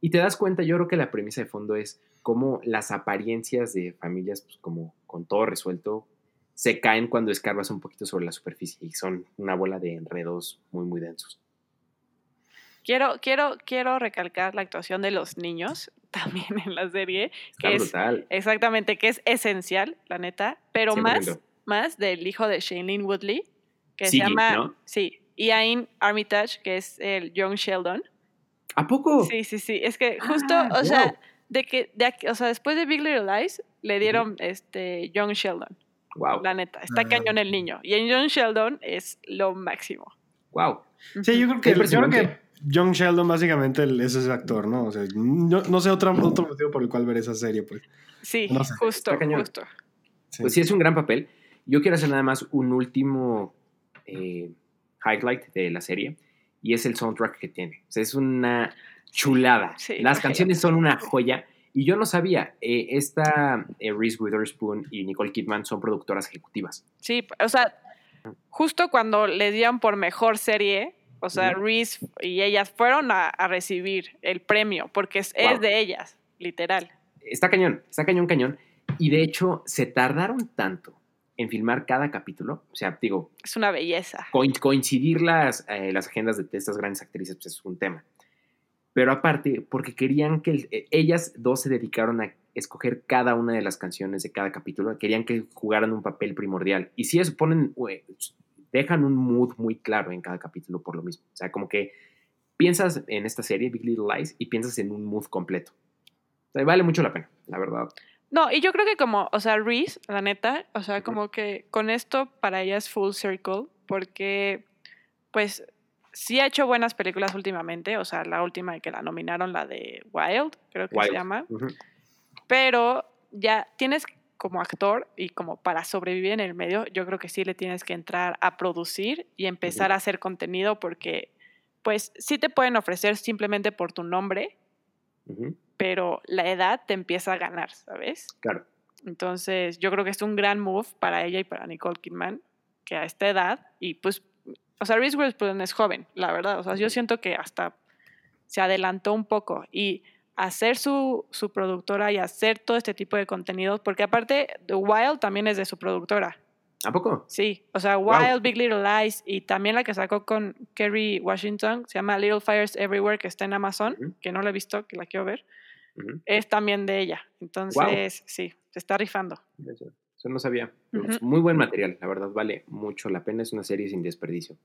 Y te das cuenta, yo creo que la premisa de fondo es cómo las apariencias de familias, pues como con todo resuelto, se caen cuando escarbas un poquito sobre la superficie y son una bola de enredos muy, muy densos. Quiero, quiero, quiero recalcar la actuación de los niños (laughs) también en la serie, Está que es brutal. exactamente, que es esencial, la neta, pero 100%. más, más del hijo de Shailene Woodley, que se llama, ¿no? sí, Ian Armitage, que es el Young Sheldon. ¿A poco? Sí, sí, sí, es que justo, Ah, o wow. sea, de que, de aquí- o sea, después de Big Little Lies, le dieron este Young Sheldon, Wow. la neta, está Ah. cañón el niño, y en Young Sheldon es lo máximo. Wow. Sí, yo creo que, Qué yo creo que impresionante. John Sheldon básicamente es ese actor, ¿no? O sea, no, no sé otro, otro motivo por el cual ver esa serie, pues. Sí, No sé, justo, justo. Sí. Pues sí, es un gran papel. Yo quiero hacer nada más un último eh, highlight de la serie y es el soundtrack que tiene. O sea, es una chulada. Sí, Las canciones son una joya y yo no sabía, eh, esta eh, Reese Witherspoon y Nicole Kidman son productoras ejecutivas. Sí, o sea, justo cuando les dieron por mejor serie, o sea. Reese y ellas fueron a, a recibir el premio, porque es, de ellas, literal. Está cañón, está cañón, cañón. Y de hecho, se tardaron tanto en filmar cada capítulo. O sea, digo, Es una belleza. coin- coincidir las, eh, las agendas de estas grandes actrices pues, es un tema. Pero aparte, porque querían que el- eh, ellas dos se dedicaron a escoger cada una de las canciones de cada capítulo, querían que jugaran un papel primordial. Y si eso ponen, dejan un mood muy claro en cada capítulo por lo mismo. O sea, como que piensas en esta serie, Big Little Lies, y piensas en un mood completo. O sea, vale mucho la pena, la verdad. No, y yo creo que como, o sea, Reese, la neta, o sea, como que con esto para ella es full circle, porque, pues, sí ha hecho buenas películas últimamente, o sea, la última que la nominaron, la de Wild, creo que Wild. se llama, pero ya tienes como actor y como para sobrevivir en el medio, yo creo que sí le tienes que entrar a producir y empezar a hacer contenido porque pues sí te pueden ofrecer simplemente por tu nombre, pero la edad te empieza a ganar, ¿sabes? Claro. Entonces, yo creo que es un gran move para ella y para Nicole Kidman, que a esta edad, y pues, o sea, Reese Witherspoon es joven, la verdad. O sea, yo siento que hasta se adelantó un poco y hacer su, su productora y hacer todo este tipo de contenidos, porque aparte, The Wild también es de su productora. ¿A poco? Sí, o sea, Wow. Wild, Big Little Lies y también la que sacó con Kerry Washington, se llama Little Fires Everywhere, que está en Amazon, que no la he visto, que la quiero ver, es también de ella. Entonces, sí, se está rifando. Eso, eso no sabía. Muy buen material, la verdad, vale mucho la pena. Es una serie sin desperdicio.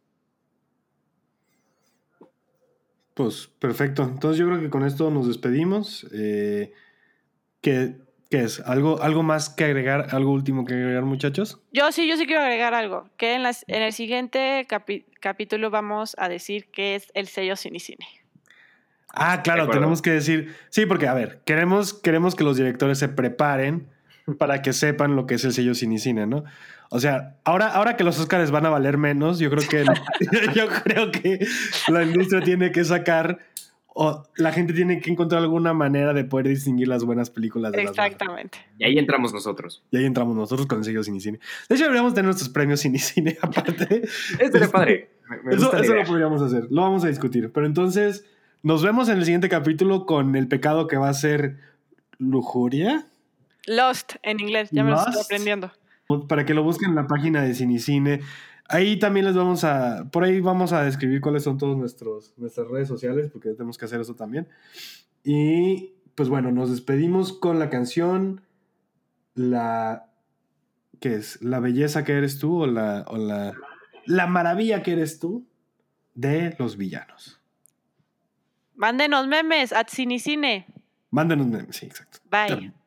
Pues perfecto. Entonces yo creo que con esto nos despedimos. Eh, ¿qué, qué es? ¿Algo, ¿Algo más que agregar? ¿Algo último que agregar, muchachos? Yo sí, yo sí quiero agregar algo, que en, las, en el siguiente capi- capítulo vamos a decir qué es el sello Cinicine. Ah, claro, tenemos que decir. Sí, porque, a ver, queremos, queremos que los directores se preparen para que sepan lo que es el sello Cinicine, ¿no? O sea, ahora, ahora que los Oscars van a valer menos, yo creo que (laughs) yo creo que la industria tiene que sacar o la gente tiene que encontrar alguna manera de poder distinguir las buenas películas de las. Exactamente. Y ahí entramos nosotros. Y ahí entramos nosotros con el sello Cinicine. De hecho, deberíamos tener nuestros premios Cinicine (laughs) aparte. Esto es padre. Me, me Eso, lo podríamos hacer. Lo vamos a discutir. Pero entonces, nos vemos en el siguiente capítulo con el pecado que va a ser lujuria. Lost en inglés, ya me lo estoy aprendiendo. Para que lo busquen en la página de Cinicine. Ahí también les vamos a. Por ahí vamos a describir cuáles son todas nuestras redes sociales, porque tenemos que hacer eso también. Y pues bueno, nos despedimos con la canción. La. ¿Qué es? ¿La belleza que eres tú o la. o la. La maravilla que eres tú de los villanos? Mándenos memes at Cinicine. Mándenos memes, sí, exacto. Bye. Bye.